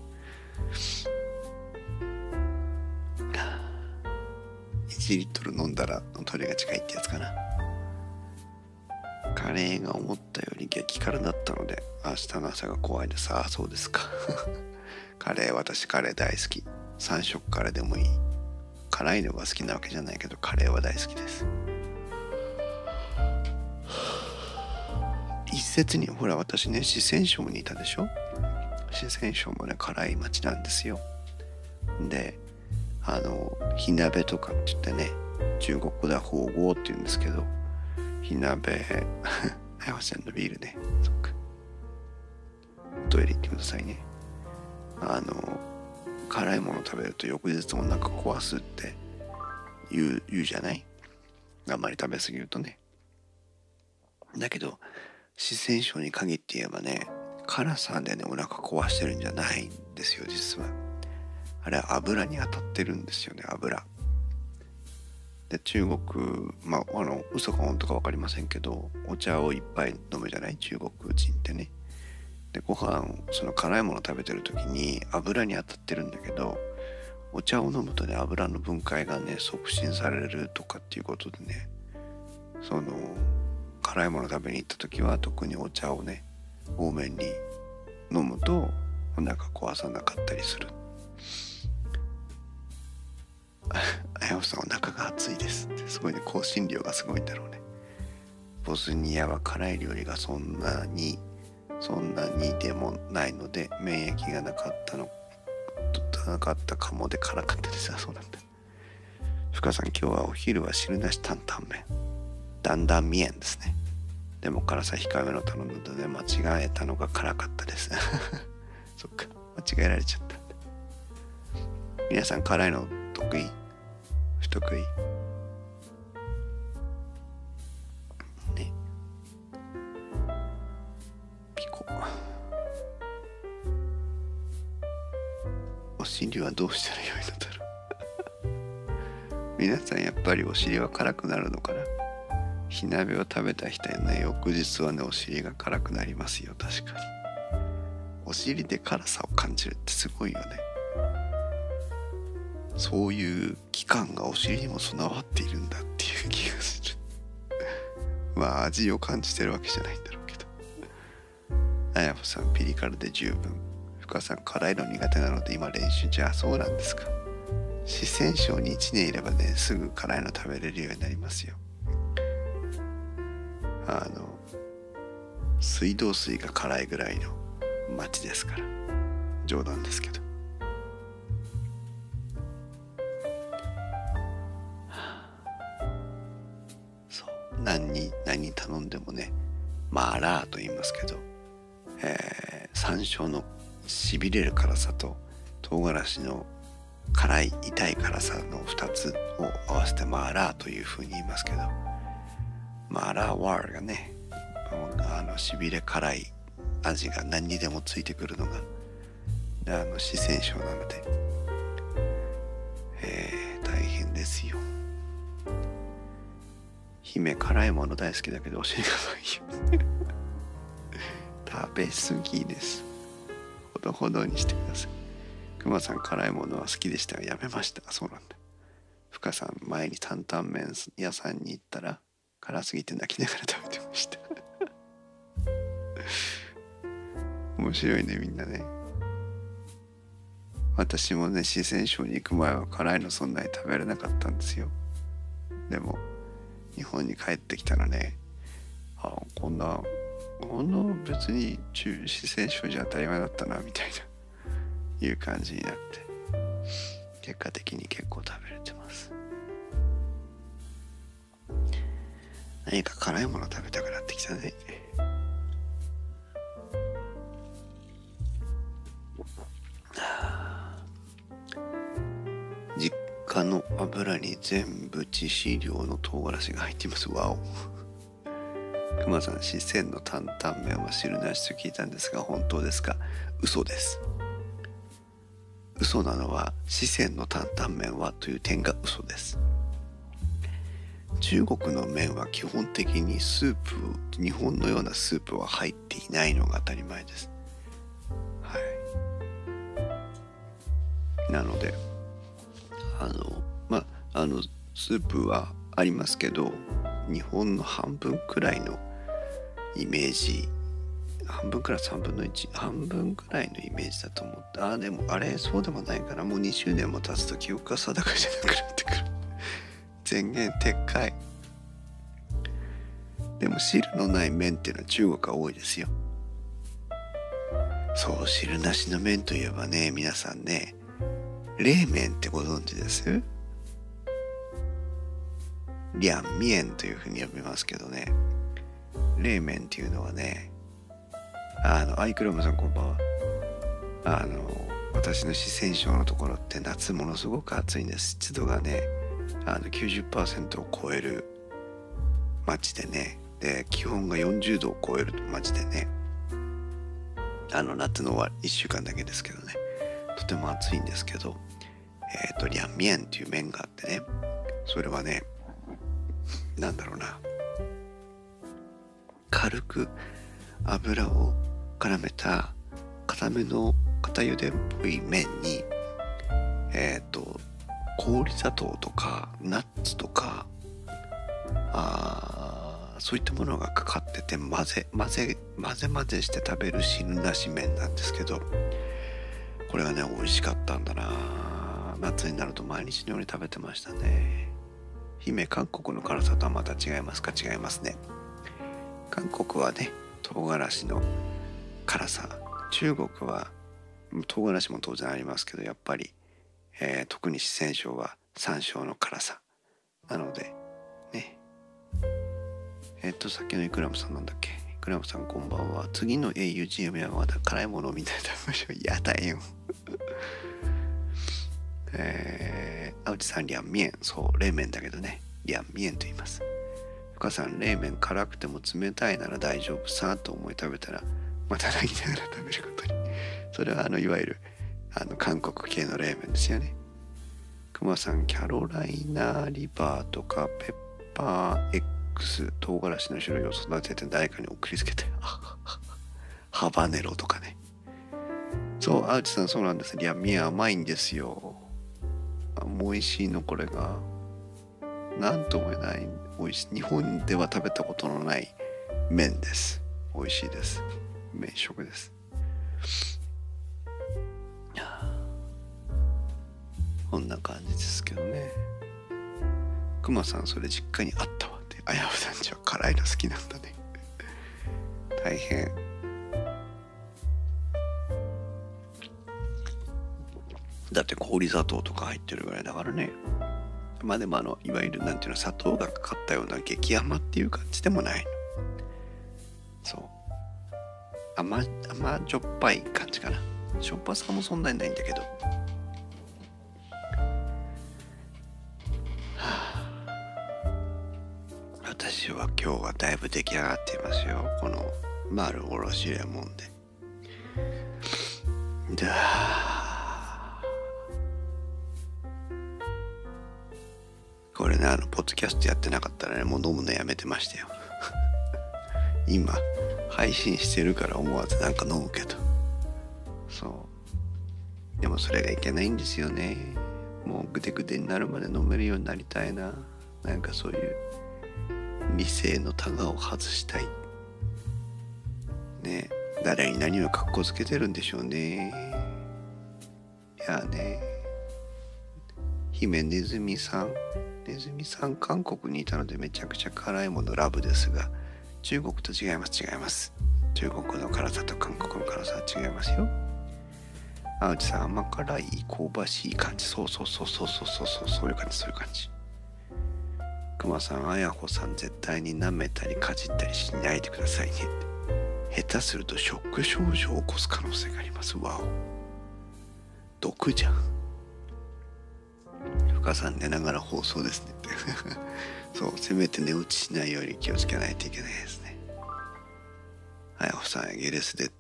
S1: 1リットル飲んだらトイレが近いってやつかな。カレーが思ったより激辛だったので明日の朝が怖いですああそうですか。[laughs] カレー私カレー大好き。3色カレーでもいい。辛いのが好きなわけじゃないけどカレーは大好きです。一説にほら私ね四川省にいたでしょ？四川省もね辛い町なんですよ。であの火鍋とかって言ってね中国語では宝合って言うんですけど火鍋あやさんのビールねそっか。トイレ行ってくださいね。あの辛いもの食べると翌日お腹壊すって言う言うじゃない？あんまり食べ過ぎるとね。だけど四川省に限って言えばね辛さでねお腹壊してるんじゃないんですよ実は。あれは油に当たってるんですよね油。で中国まああの嘘か本当か分かりませんけどお茶をいっぱい飲むじゃない？中国人ってね。でご飯その辛いもの食べてる時に油に当たってるんだけどお茶を飲むとね油の分解がね促進されるとかっていうことでねその辛いもの食べに行った時は特にお茶をね多めに飲むとお腹壊さなかったりする。あやほさんお腹が熱いです。ってすごいね香辛料がすごいんだろうね。ボスニアは辛い料理がそんなにそんなにでもないので免疫がなかったのとなかったかもで辛かったです。[laughs] あそうなんだ。深さん今日はお昼は汁なし担々麺。だんだん見えんですね。でも辛さ控えめの頼んだので間違えたのが辛かったです。[laughs] そっか。間違えられちゃった皆さん辛いの得意？不得意？お尻はどうしたらよいのだろう。[laughs] 皆さんやっぱりお尻は辛くなるのかな？火鍋を食べた人やね翌日はねお尻が辛くなりますよ。確かに。お尻で辛さを感じるってすごいよね。そういう器官がお尻にも備わっているんだっていう気がする。[laughs] まあ味を感じてるわけじゃないんだろう。あやほさんピリ辛で十分。深さん辛いの苦手なので今練習じゃあそうなんですか。四川省に1年いればねすぐ辛いの食べれるようになりますよ。あの水道水が辛いぐらいの町ですから。冗談ですけど。何に何頼んでもねマーラーと言いますけど、えー、山椒のしびれる辛さと唐辛子の辛い痛い辛さの2つを合わせてマーラーというふうに言いますけどマーラーワールがねあのしびれ辛い味が何にでもついてくるのがあの四川省なので、えー、大変ですよ。姫辛いもの大好きだけど教えてください食べ過ぎです。ほどほどにしてください。熊さん辛いものは好きでしたがやめました。そうなんだ。深さん前に担々麺屋さんに行ったら辛すぎて泣きながら食べてました。[laughs] 面白いねみんなね。私もね四川省に行く前は辛いのそんなに食べれなかったんですよ。でも日本に帰ってきたらねあこんなこんな別に中四川省じゃ当たり前だったなみたいな [laughs] いう感じになって結果的に結構食べれてます。何か辛いもの食べたくなってきたね [sighs] 実家の油に全部致死量の唐辛子が入っています。わお。熊さん四川の担々麺は汁なしと聞いたんですが本当ですか？嘘です。嘘なのは四川の担々麺はという点が嘘です。中国の麺は基本的にスープ日本のようなスープは入っていないのが当たり前です。はい。なのであのまああのスープはありますけど日本の半分くらいのイメージ。半分くらい3分の1半分くらいのイメージだと思って。ああでもあれそうでもないからもう2周年も経つと記憶が定かじゃなくなってくる。全言撤回。でも汁のない麺っていうのは中国が多いですよ。そう汁なしの麺といえばね皆さんね冷麺ってご存知です？リャンミエンというふうに呼びますけどね冷麺っていうのはねあのアイクラムさんこんばんは。あの私の四川省のところって夏ものすごく暑いんです。湿度がねあの90%を超える街でね。で気温が40度を超える街でね。あの夏の1週間だけですけどね。とても暑いんですけど。えっ、ー、とリャンミエンっていう麺があってね。それはねなんだろうな。軽く油を絡めた固めの固ゆでっぽい麺にえっ、ー、と氷砂糖とかナッツとかあそういったものがかかってて混ぜ混ぜ混ぜ混ぜして食べる汁なし麺なんですけどこれがね美味しかったんだな。夏になると毎日のように食べてましたね。姫韓国の辛さとはまた違いますか？違いますね。韓国はね唐辛子の辛さ。中国は唐辛子も当然ありますけどやっぱりえー、特に四川省は山椒の辛さ。なのでね。えっ、とさっきのイクラムさんなんだっけ？イクラムさんこんばんは。次の augm はまだ辛いものみたいな食べましょうやだよ [laughs] えー、あうちさんリャンミエン。そう冷麺だけどね。リャンミエンと言います。深さん冷麺辛くても冷たいなら大丈夫さと思い食べたらまた泣きながら食べることに [laughs] それはあのいわゆるあの韓国系の冷麺ですよね。クマさん、キャロライナリバーとかペッパー X 唐辛子の種類を育てて誰かに送りつけて、ハバネロとかね。そう、アウチさんそうなんです。いや、ミ甘いんですよ。美味しいの、これが。なんとも言えない、美味しい。日本では食べたことのない麺です。美味しいです。麺食です。こんな感じですけどねくまさんそれ実家にあったわってあやふさんちは辛いの好きなんだね大変だって氷砂糖とか入ってるぐらいだからねまあでもあのいわゆるなんていうの砂糖がかかったような激甘っていう感じでもないそう。甘甘じょっぱい感じかな。しょっぱさもそんなにないんだけど。はあ。私は今日はだいぶ出来上がっていますよ。この丸おろしレモンで。だこれねあのポッドキャストやってなかったらねもう飲むのやめてましたよ。[laughs] 今配信してるから思わずなんか飲むけど。そう。でもそれがいけないんですよね。もうグデグデになるまで飲めるようになりたいな。なんかそういう理性のタガを外したい。ね。誰に何を格好つけてるんでしょうね。いやね。姫ネズミさん。ネズミさん、韓国にいたのでめちゃくちゃ辛いものラブですが、中国と違います、違います。中国の辛さと韓国の辛さは違いますよ。青木さん、甘辛い、香ばしい感じ。そうそうそうそうそうそうそう、そういう感じ、そういう感じ。くまさん、あやほさん、絶対に舐めたりかじったりしないでくださいね。下手するとショック症状を起こす可能性があります。わお。毒じゃん。深さん寝ながら放送ですね。っ [laughs] てそうせめて寝落ちしないように気をつけないといけないですね。あやほさんイギリスで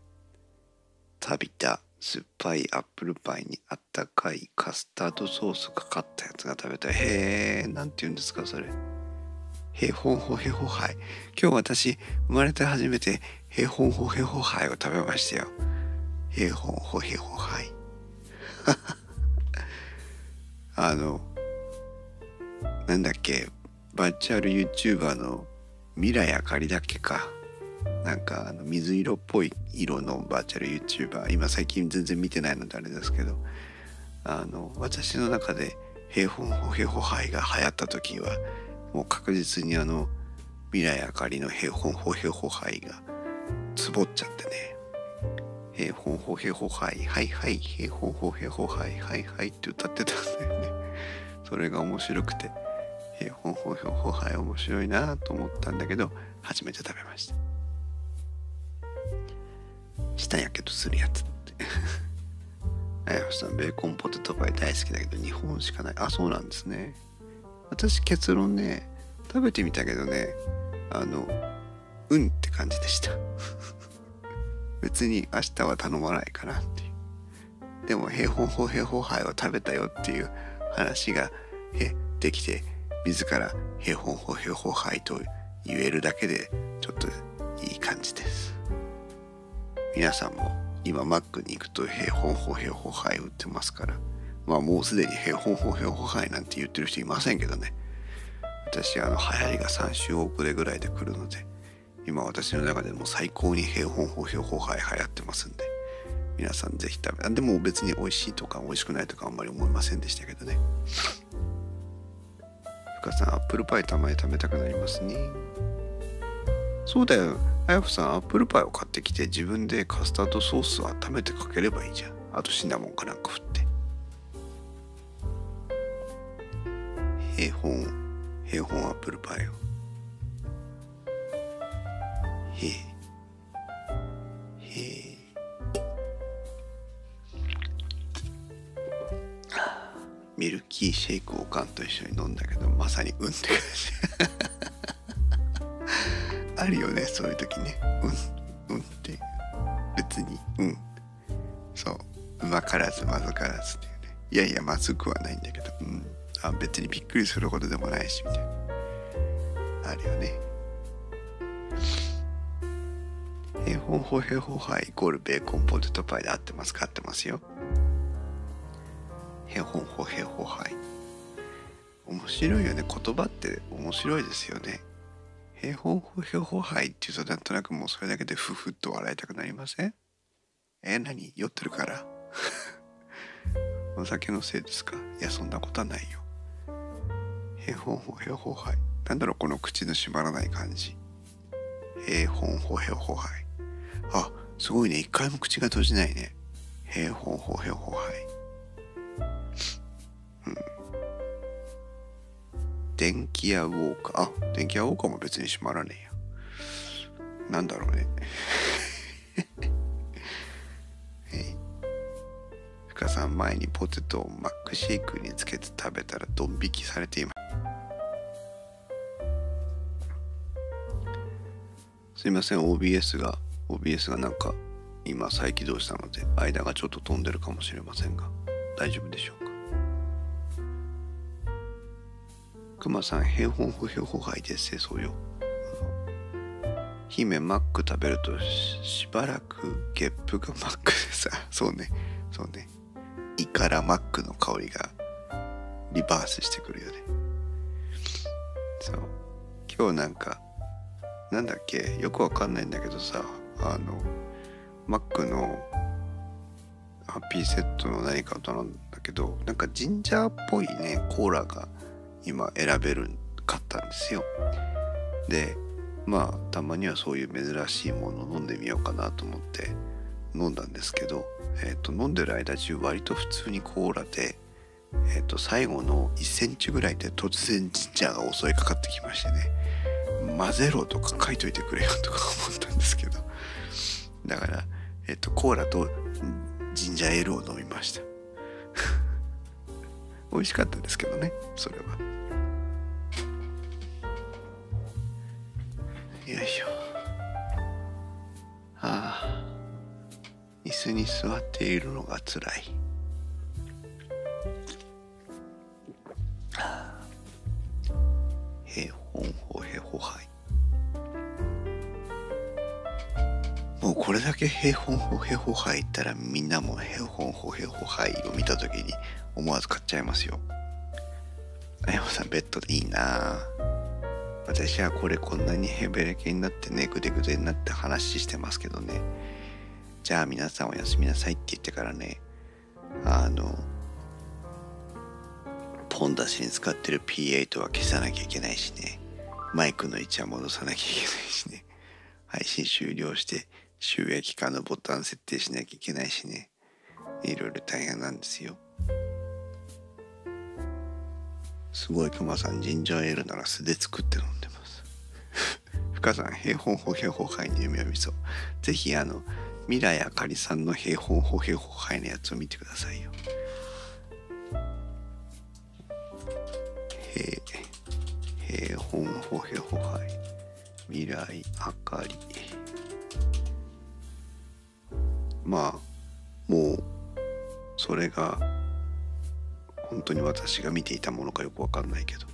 S1: 食べた酸っぱいアップルパイにあったかいカスタードソースかかったやつが食べたい。へえなんて言うんですかそれ。へほんほへほはい。今日私生まれて初めてへほんほへほはいを食べましたよ。へほんほへほはい。[laughs] あのなんだっけ？バーチャル YouTuber の未来あかりだっけか？なんかあの水色っぽい色のバーチャル YouTuber 今最近全然見てないのであれですけど。あの私の中で平凡ホヘホハイが流行った時はもう確実にあの未来あかりの平凡ホヘホハイがつぼっちゃってね。平凡ホヘホハイはいはい平凡ホヘホハイはいはいって歌ってたんだよね。それが面白くて平凡ホヘホハイ面白いなと思ったんだけど初めて食べました。舌やけどするやつって。[laughs] あやさんベーコンポテトパイ大好きだけど日本しかない。あそうなんですね。私結論ね食べてみたけどねあのうんって感じでした。[laughs] 別に明日は頼まないかなっていう。でも平方法平方杯を食べたよっていう話がえできて自ら平方法平方杯と言えるだけでちょっといい感じです。皆さんも今マックに行くと平方法平方杯売ってますから。まあもうすでに平方法平方杯なんて言ってる人いませんけどね。私あの流行りが3週遅れぐらいで来るので今私の中でも最高に平方法平方杯流行ってますんで。皆さんぜひ食べでも別に美味しいとか美味しくないとかあんまり思いませんでしたけどね。深さんアップルパイたまに食べたくなりますね。そうだよ。あやふさんアップルパイを買ってきて自分でカスタードソースを温めてかければいいじゃん。あとシナモンかなんか振って。平本平本アップルパイを。へえへえミルキーシェイクおかんと一緒に飲んだけどまさにうんって感じ。あるよねそういう時ね。うんうんって。別にうん。そう。うまからずまずからずっていうね。いやいやまずくはないんだけど。うん。あ別にびっくりすることでもないしみたいな。あるよね。平方法平方杯イコールベーコンポテトパイで合ってますか？合ってますよ。平方法平方杯面白いよね。言葉って面白いですよね。平方法平方杯っていうとなんとなくもうそれだけでふふっと笑いたくなりません？え何？酔ってるから？[laughs] お酒のせいですか？いやそんなことはないよ。平方法平方杯なんだろうこの口の閉まらない感じ。平方法平方杯あすごいね。一回も口が閉じないね。平方法平方杯うん電気屋ウォーカーあ電気屋ウォーカーも別に閉まらねえや。なんだろうね。[laughs] 深さん前にポテトをマックシェイクにつけて食べたらドン引きされています。すいません OBS が OBS がなんか今再起動したので間がちょっと飛んでるかもしれませんが大丈夫でしょう。かくまさん平本不平法杯です清掃よ。姫マック食べるとしばらくゲップがマックでさ。[laughs] そうね。そうね。胃からマックの香りがリバースしてくるよね。そう。今日なんかなんだっけ？よくわかんないんだけどさあのマックのハッピーセットの何かを頼んだけどなんかジンジャーっぽいねコーラが今選べるかったんですよでまあたまにはそういう珍しいものを飲んでみようかなと思って飲んだんですけど、えーと、飲んでる間中割と普通にコーラで、えーと、最後の1センチぐらいで突然ジンジャーが襲いかかってきましてね混ぜろとか書いといてくれよとか思ったんですけどだから、えっ、ー、と、コーラとジンジャーエールを飲みました [laughs] 美味しかったですけどねそれは。よいしょ。ああ椅子に座っているのがつらいへほんほへほはい。もうこれだけへほんほへほはいったらみんなもへほんほへほはいを見た時に思わず買っちゃいますよ。あやまさんベッドでいいな私はこれこんなにヘベレケになってねぐでぐでになって話してますけどね。じゃあ皆さんおやすみなさいって言ってからねあのポン出しに使ってる P8 は消さなきゃいけないしね。マイクの位置は戻さなきゃいけないしね。配信終了して収益化のボタン設定しなきゃいけないしね。いろいろ大変なんですよ。すごいクマさんジンジャーエールなら素で作って飲んでます。深さん平本歩平法杯に夢を見そうぜひあの未来あかりさんの平本歩平法杯のやつを見てくださいよ。平平本歩平法杯未来あかりまあもうそれが本当に私が見ていたものかよくわかんないけど。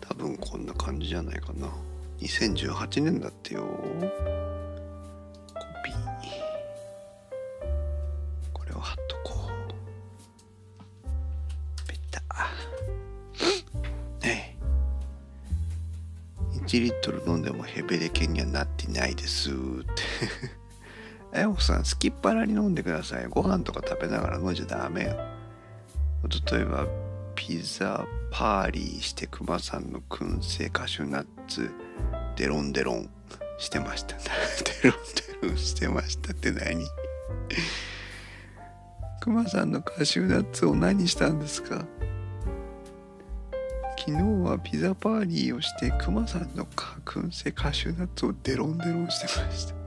S1: 多分こんな感じじゃないかな。2018年だってよ。コピー。これを貼っとこう。ペタ。ねえ。1リットル飲んでもヘベレケにはなってないですって。えおさん、すきっ腹に飲んでください。ご飯とか食べながら飲んじゃダメよ。例えば、ピザパーリーしてクマさんの燻製カシューナッツ、デロンデロンしてました。[laughs] デロンデロンしてましたって何？クマさんのカシューナッツを何したんですか？昨日はピザパーリーをしてクマさんの燻製カシューナッツをデロンデロンしてました。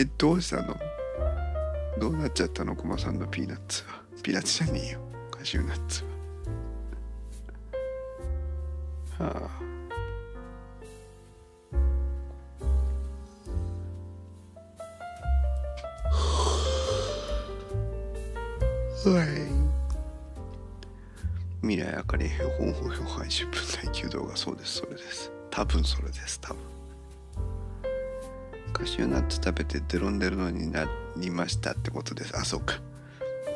S1: え、どうしたの？どうなっちゃったの？コマさんのピーナッツは。ピーナッツじゃねえよ。カシューナッツは。はあ。はい。未来あかりへほんほひょ配信分耐久動画そうですそれです多分それです多分カシューナッツ食べてデロンデロンになりましたってことです。あそうか。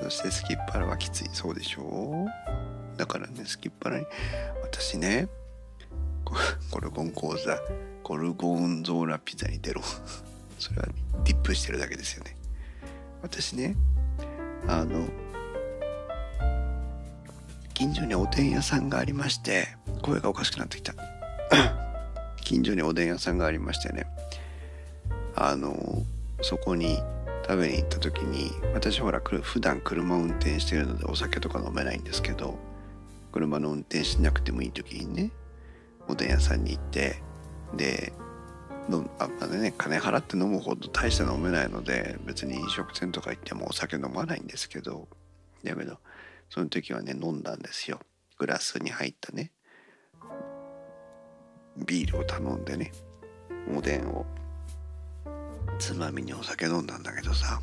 S1: そしてスキッパラはきつい。そうでしょう。だからねスキッパラに私ねコルゴン講座コルゴンゾーラピザに出ろ。それはディップしてるだけですよね。私ねあの近所におでん屋さんがありまして声がおかしくなってきた。近所におでん屋さんがありまして [coughs] ねあのそこに食べに行った時に私ほら普段車を運転してるのでお酒とか飲めないんですけど車の運転しなくてもいい時にねおでん屋さんに行ってでのあまだね金払って飲むほど大して飲めないので別に飲食店とか行ってもお酒飲まないんですけどだけどその時はね飲んだんですよ。グラスに入ったねビールを頼んでねおでんを。つまみにお酒飲んだんだけどさ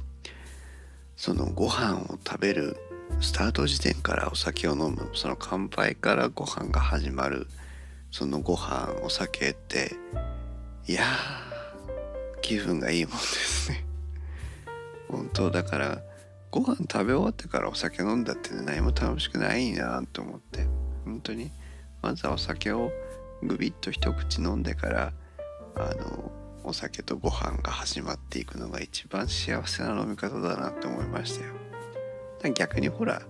S1: そのご飯を食べるスタート時点からお酒を飲む。その乾杯からご飯が始まる。そのご飯お酒っていや気分がいいもんですね。本当だからご飯食べ終わってからお酒飲んだって、何も楽しくないなと思って。本当にまずはお酒をグビッと一口飲んでからあのお酒とご飯が始まっていくのが一番幸せな飲み方だなって思いましたよ。逆にほら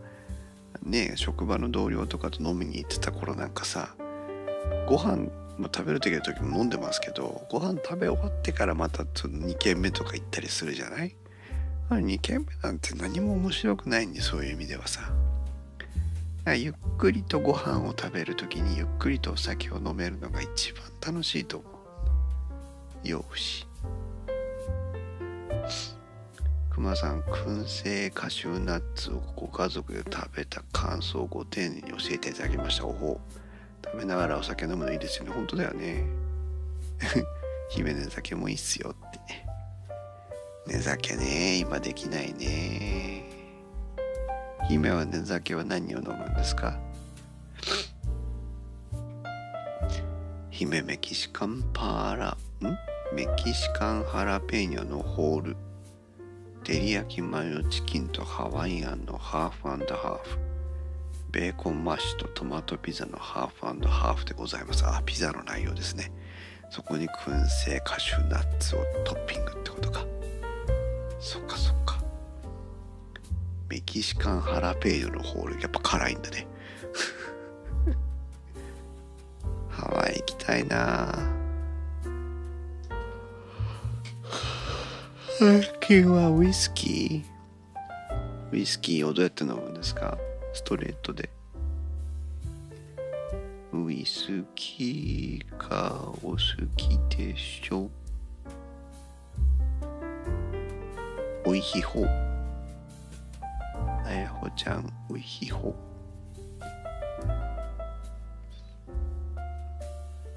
S1: ね職場の同僚とかと飲みに行ってた頃なんかさご飯も食べる時の時も飲んでますけどご飯食べ終わってからまた2軒目とか行ったりするじゃない？2軒目なんて何も面白くないんでそういう意味ではさ。ゆっくりとご飯を食べる時にゆっくりとお酒を飲めるのが一番楽しいと思う。よし熊さん燻製カシューナッツをご家族で食べた感想をご丁寧に教えていただきました。おほ食べながらお酒飲むのいいですよね。本当だよね。[laughs] 姫寝酒もいいっすよって。寝酒ね。今できないね。姫は寝酒は何を飲むんですか？姫メキシカンパーラ。ん？メキシカンハラペーニョのホール。照り焼きマヨチキンとハワイアンのハーフハーフ。ベーコンマッシュとトマトピザのハーフハーフでございます。あピザの内容ですね。そこに燻製カシューナッツをトッピングってことか。そっかそっか。メキシカンハラペーニョのホール。やっぱ辛いんだね。ハワイ行きたいな。ぁ最近はウイスキー。ウイスキーをどうやって飲むんですか？ストレートで。ウイスキーかお好きでしょ？おいひほ。あやほちゃんおいひほ。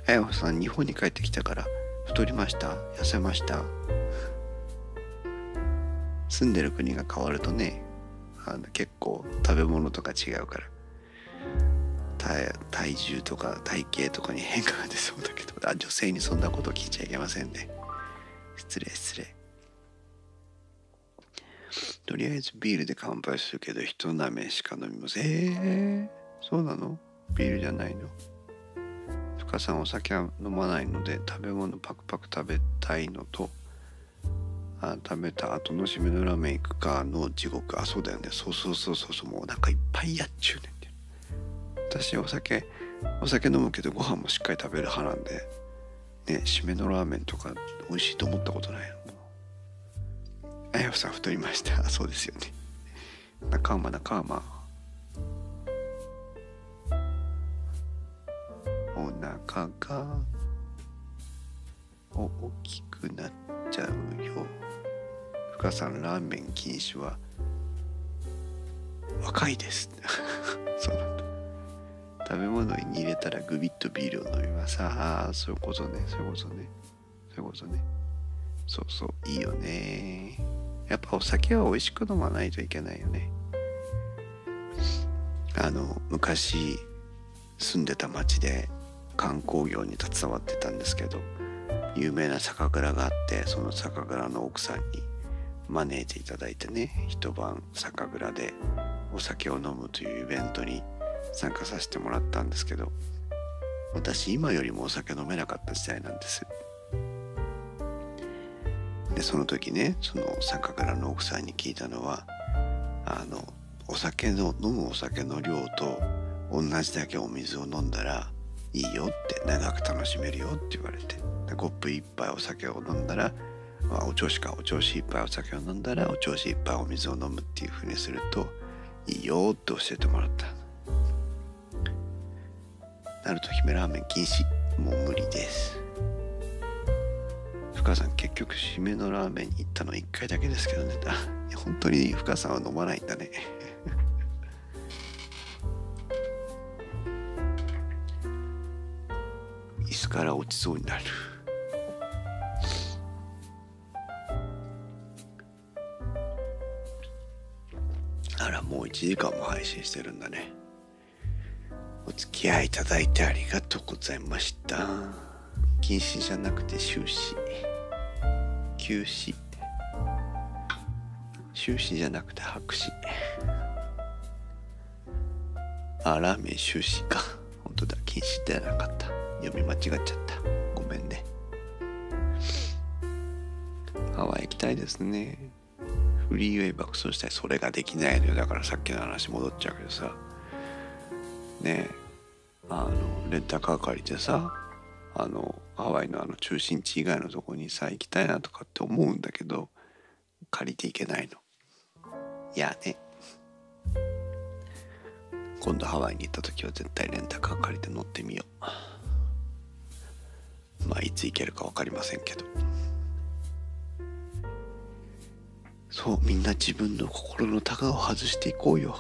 S1: あやほさん日本に帰ってきたから太りました？痩せました？住んでる国が変わるとねあの結構食べ物とか違うから体重とか体型とかに変化が出そうだけどあ女性にそんなこと聞いちゃいけませんね。失礼失礼。とりあえずビールで乾杯するけど一舐めしか飲みません。えー、そうなの？ビールじゃないの？深さんお酒は飲まないので食べ物パクパク食べたいのとあ食べた後の締めのラーメン行くかの地獄。あそうだよね。そうそうそうそうそう。もうお腹いっぱいやっちゅうねんって私お酒お酒飲むけどご飯もしっかり食べる派なんでね締めのラーメンとか美味しいと思ったことないの。あやふさん太りました。[laughs] そうですよね。仲間仲間。お腹が大きくなっちゃうよ。深さんラーメン禁止は若いです。[laughs] そうなんだ。食べ物に入れたらグビッとビールを飲みます。ああそういうことね。そういうことね。そういうことね。そうそう。いいよね。やっぱお酒は美味しく飲まないといけないよね。あの昔住んでた町で観光業に携わってたんですけど有名な酒蔵があってその酒蔵の奥さんに招いていただいてね一晩酒蔵でお酒を飲むというイベントに参加させてもらったんですけど私今よりもお酒飲めなかった時代なんです。でその時ねその酒蔵の奥さんに聞いたのはあのお酒の飲むお酒の量と同じだけお水を飲んだらいいよって長く楽しめるよって言われてコップ一杯お酒を飲んだらあ、お調子かお調子いっぱいお酒を飲んだらお調子いっぱいお水を飲むっていうふうにするといいよって教えてもらった。なると姫ラーメン禁止。もう無理です。深さん結局締めのラーメンに行ったの1回だけですけどね。本当に深さんは飲まないんだね。[laughs] 椅子から落ちそうになる。あらもう1時間も配信してるんだね。お付き合いいただいてありがとうございました。禁止じゃなくて終止休止。終止じゃなくて白紙。あラーメン終止か。本当だ。禁止ではなかった。読み間違っちゃった。ごめんね。ハワイ行きたいですね。フリーウェイ爆走したい。それができないのよ。だからさっきの話戻っちゃうけどさ。ねあのレンタカー借りてさあのハワイのあの中心地以外のとこにさ行きたいなとかって思うんだけど借りていけないの。いやね。今度ハワイに行った時は絶対レンタカー借りて乗ってみよう。まあいつ行けるか分かりませんけど。そうみんな自分の心のタガを外していこうよ。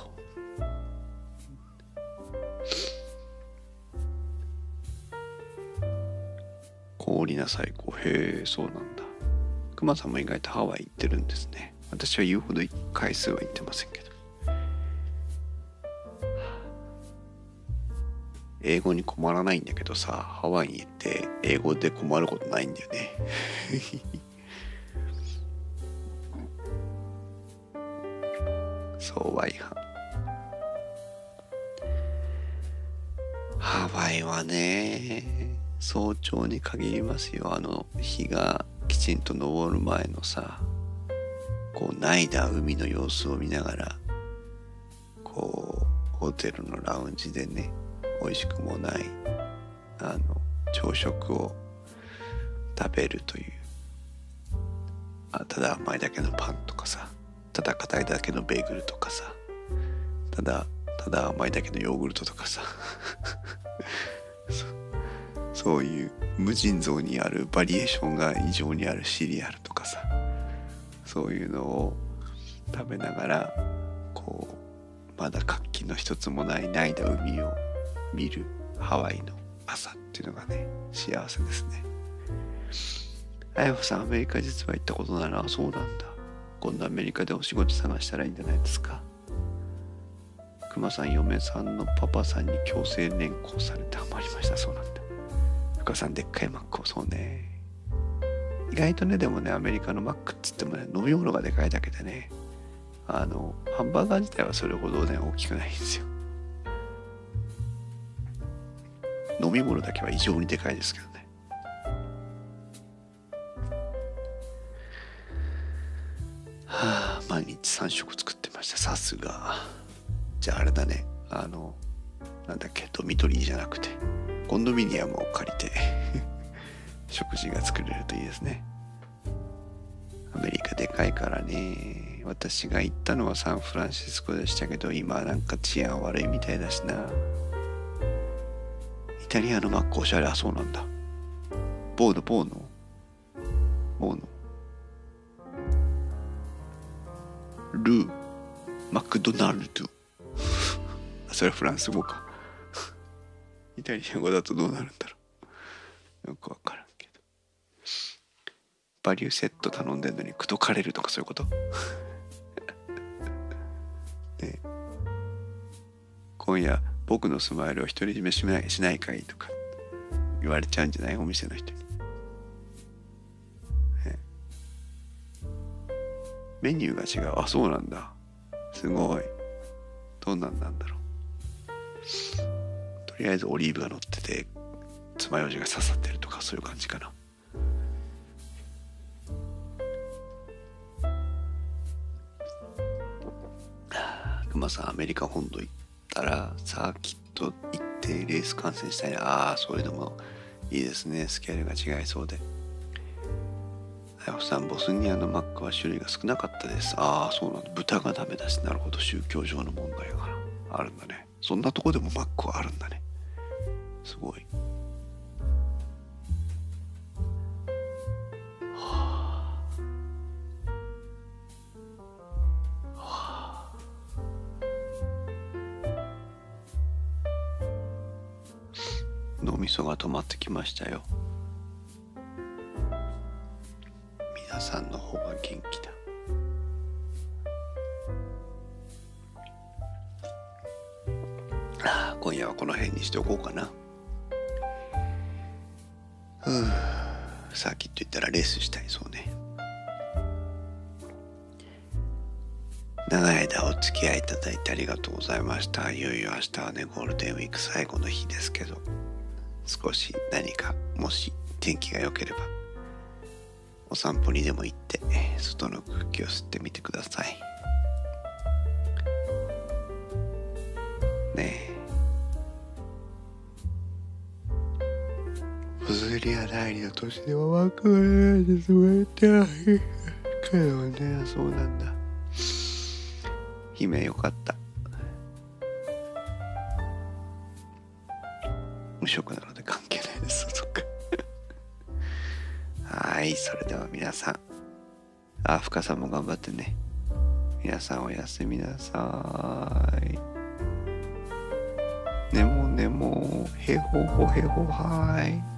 S1: 氷な最高。へえそうなんだ。クマさんも意外とハワイ行ってるんですね。私は言うほど回数は行ってませんけど。英語に困らないんだけどさハワイに行って英語で困ることないんだよね。そうワイハワイはね早朝に限りますよ。あの日がきちんと昇る前のさこう泣いだ海の様子を見ながらこうホテルのラウンジでね美味しくもないあの朝食を食べるという。あただ甘いだけのパンとかさ。ただ硬いだけのベーグルとかさ。ただただ甘いだけのヨーグルトとかさ。そう。いう無尽蔵にあるバリエーションが異常にあるシリアルとかさ。そういうのを食べながらこうまだ活気の一つもない泣いだ海を見るハワイの朝っていうのがね幸せですね。あやほさんアメリカ実は行ったことないなそうなんだ。今度アメリカでお仕事探したらいいんじゃないですか？くまさん嫁さんのパパさんに強制連行されてハマりました。そうなんだふかさんでっかいマックを。そうね。意外とねでもねアメリカのマックっつってもね飲み物がでかいだけでねあのハンバーガー自体はそれほどね大きくないんですよ。飲み物だけは異常にでかいですけどね。3食作ってました。さすが。じゃああれだね。あのなんだっけ。ドミトリーじゃなくて。コンドミニアムを借りて。[laughs] 食事が作れるといいですね。アメリカでかいからね。私が行ったのはサンフランシスコでしたけど今なんか治安悪いみたいだしな。イタリアのマックおしゃれあそうなんだ。ボーノボーノ。ボーノ。ルマクドナルド。[laughs] それはフランス語か。[laughs] イタリア語だとどうなるんだろう。よくわからんけど。バリューセット頼んでんのに口説かれるとかそういうこと？[laughs] ね。今夜僕のスマイルを独り占めしないしないかいとか言われちゃうんじゃない？お店の人に、メニューが違う。あそうなんだ。すごい。どんなんなんだろう。とりあえずオリーブが乗ってて爪楊枝が刺さってるとかそういう感じかな。熊さんアメリカ本土行ったらサーキット行ってレース観戦したいああそういうのもいいですね。スケールが違いそうで。ライフさんボスニアのマックは種類が少なかったです。ああそうなんだ。豚がダメだしなるほど。宗教上の問題があるんだね。そんなとこでもマックはあるんだね。すごい。脳みそが止まってきましたよ。さんの方が元気だ。ああ今夜はこの辺にしておこうかな。ふうさっきと言ったらレースしたいそうね。長い間お付き合いいただいてありがとうございました。いよいよ明日はねゴールデンウィーク最後の日ですけど少し何かもし天気が良ければお散歩にでも行って外の空気を吸ってみてください。ねえ。小釣りや第二の年ではわからないですめたいけどねそうなんだ。姫よかった。無職な深さんも頑張ってね。皆さんおやすみなさい。ねもねもへほほへほはい。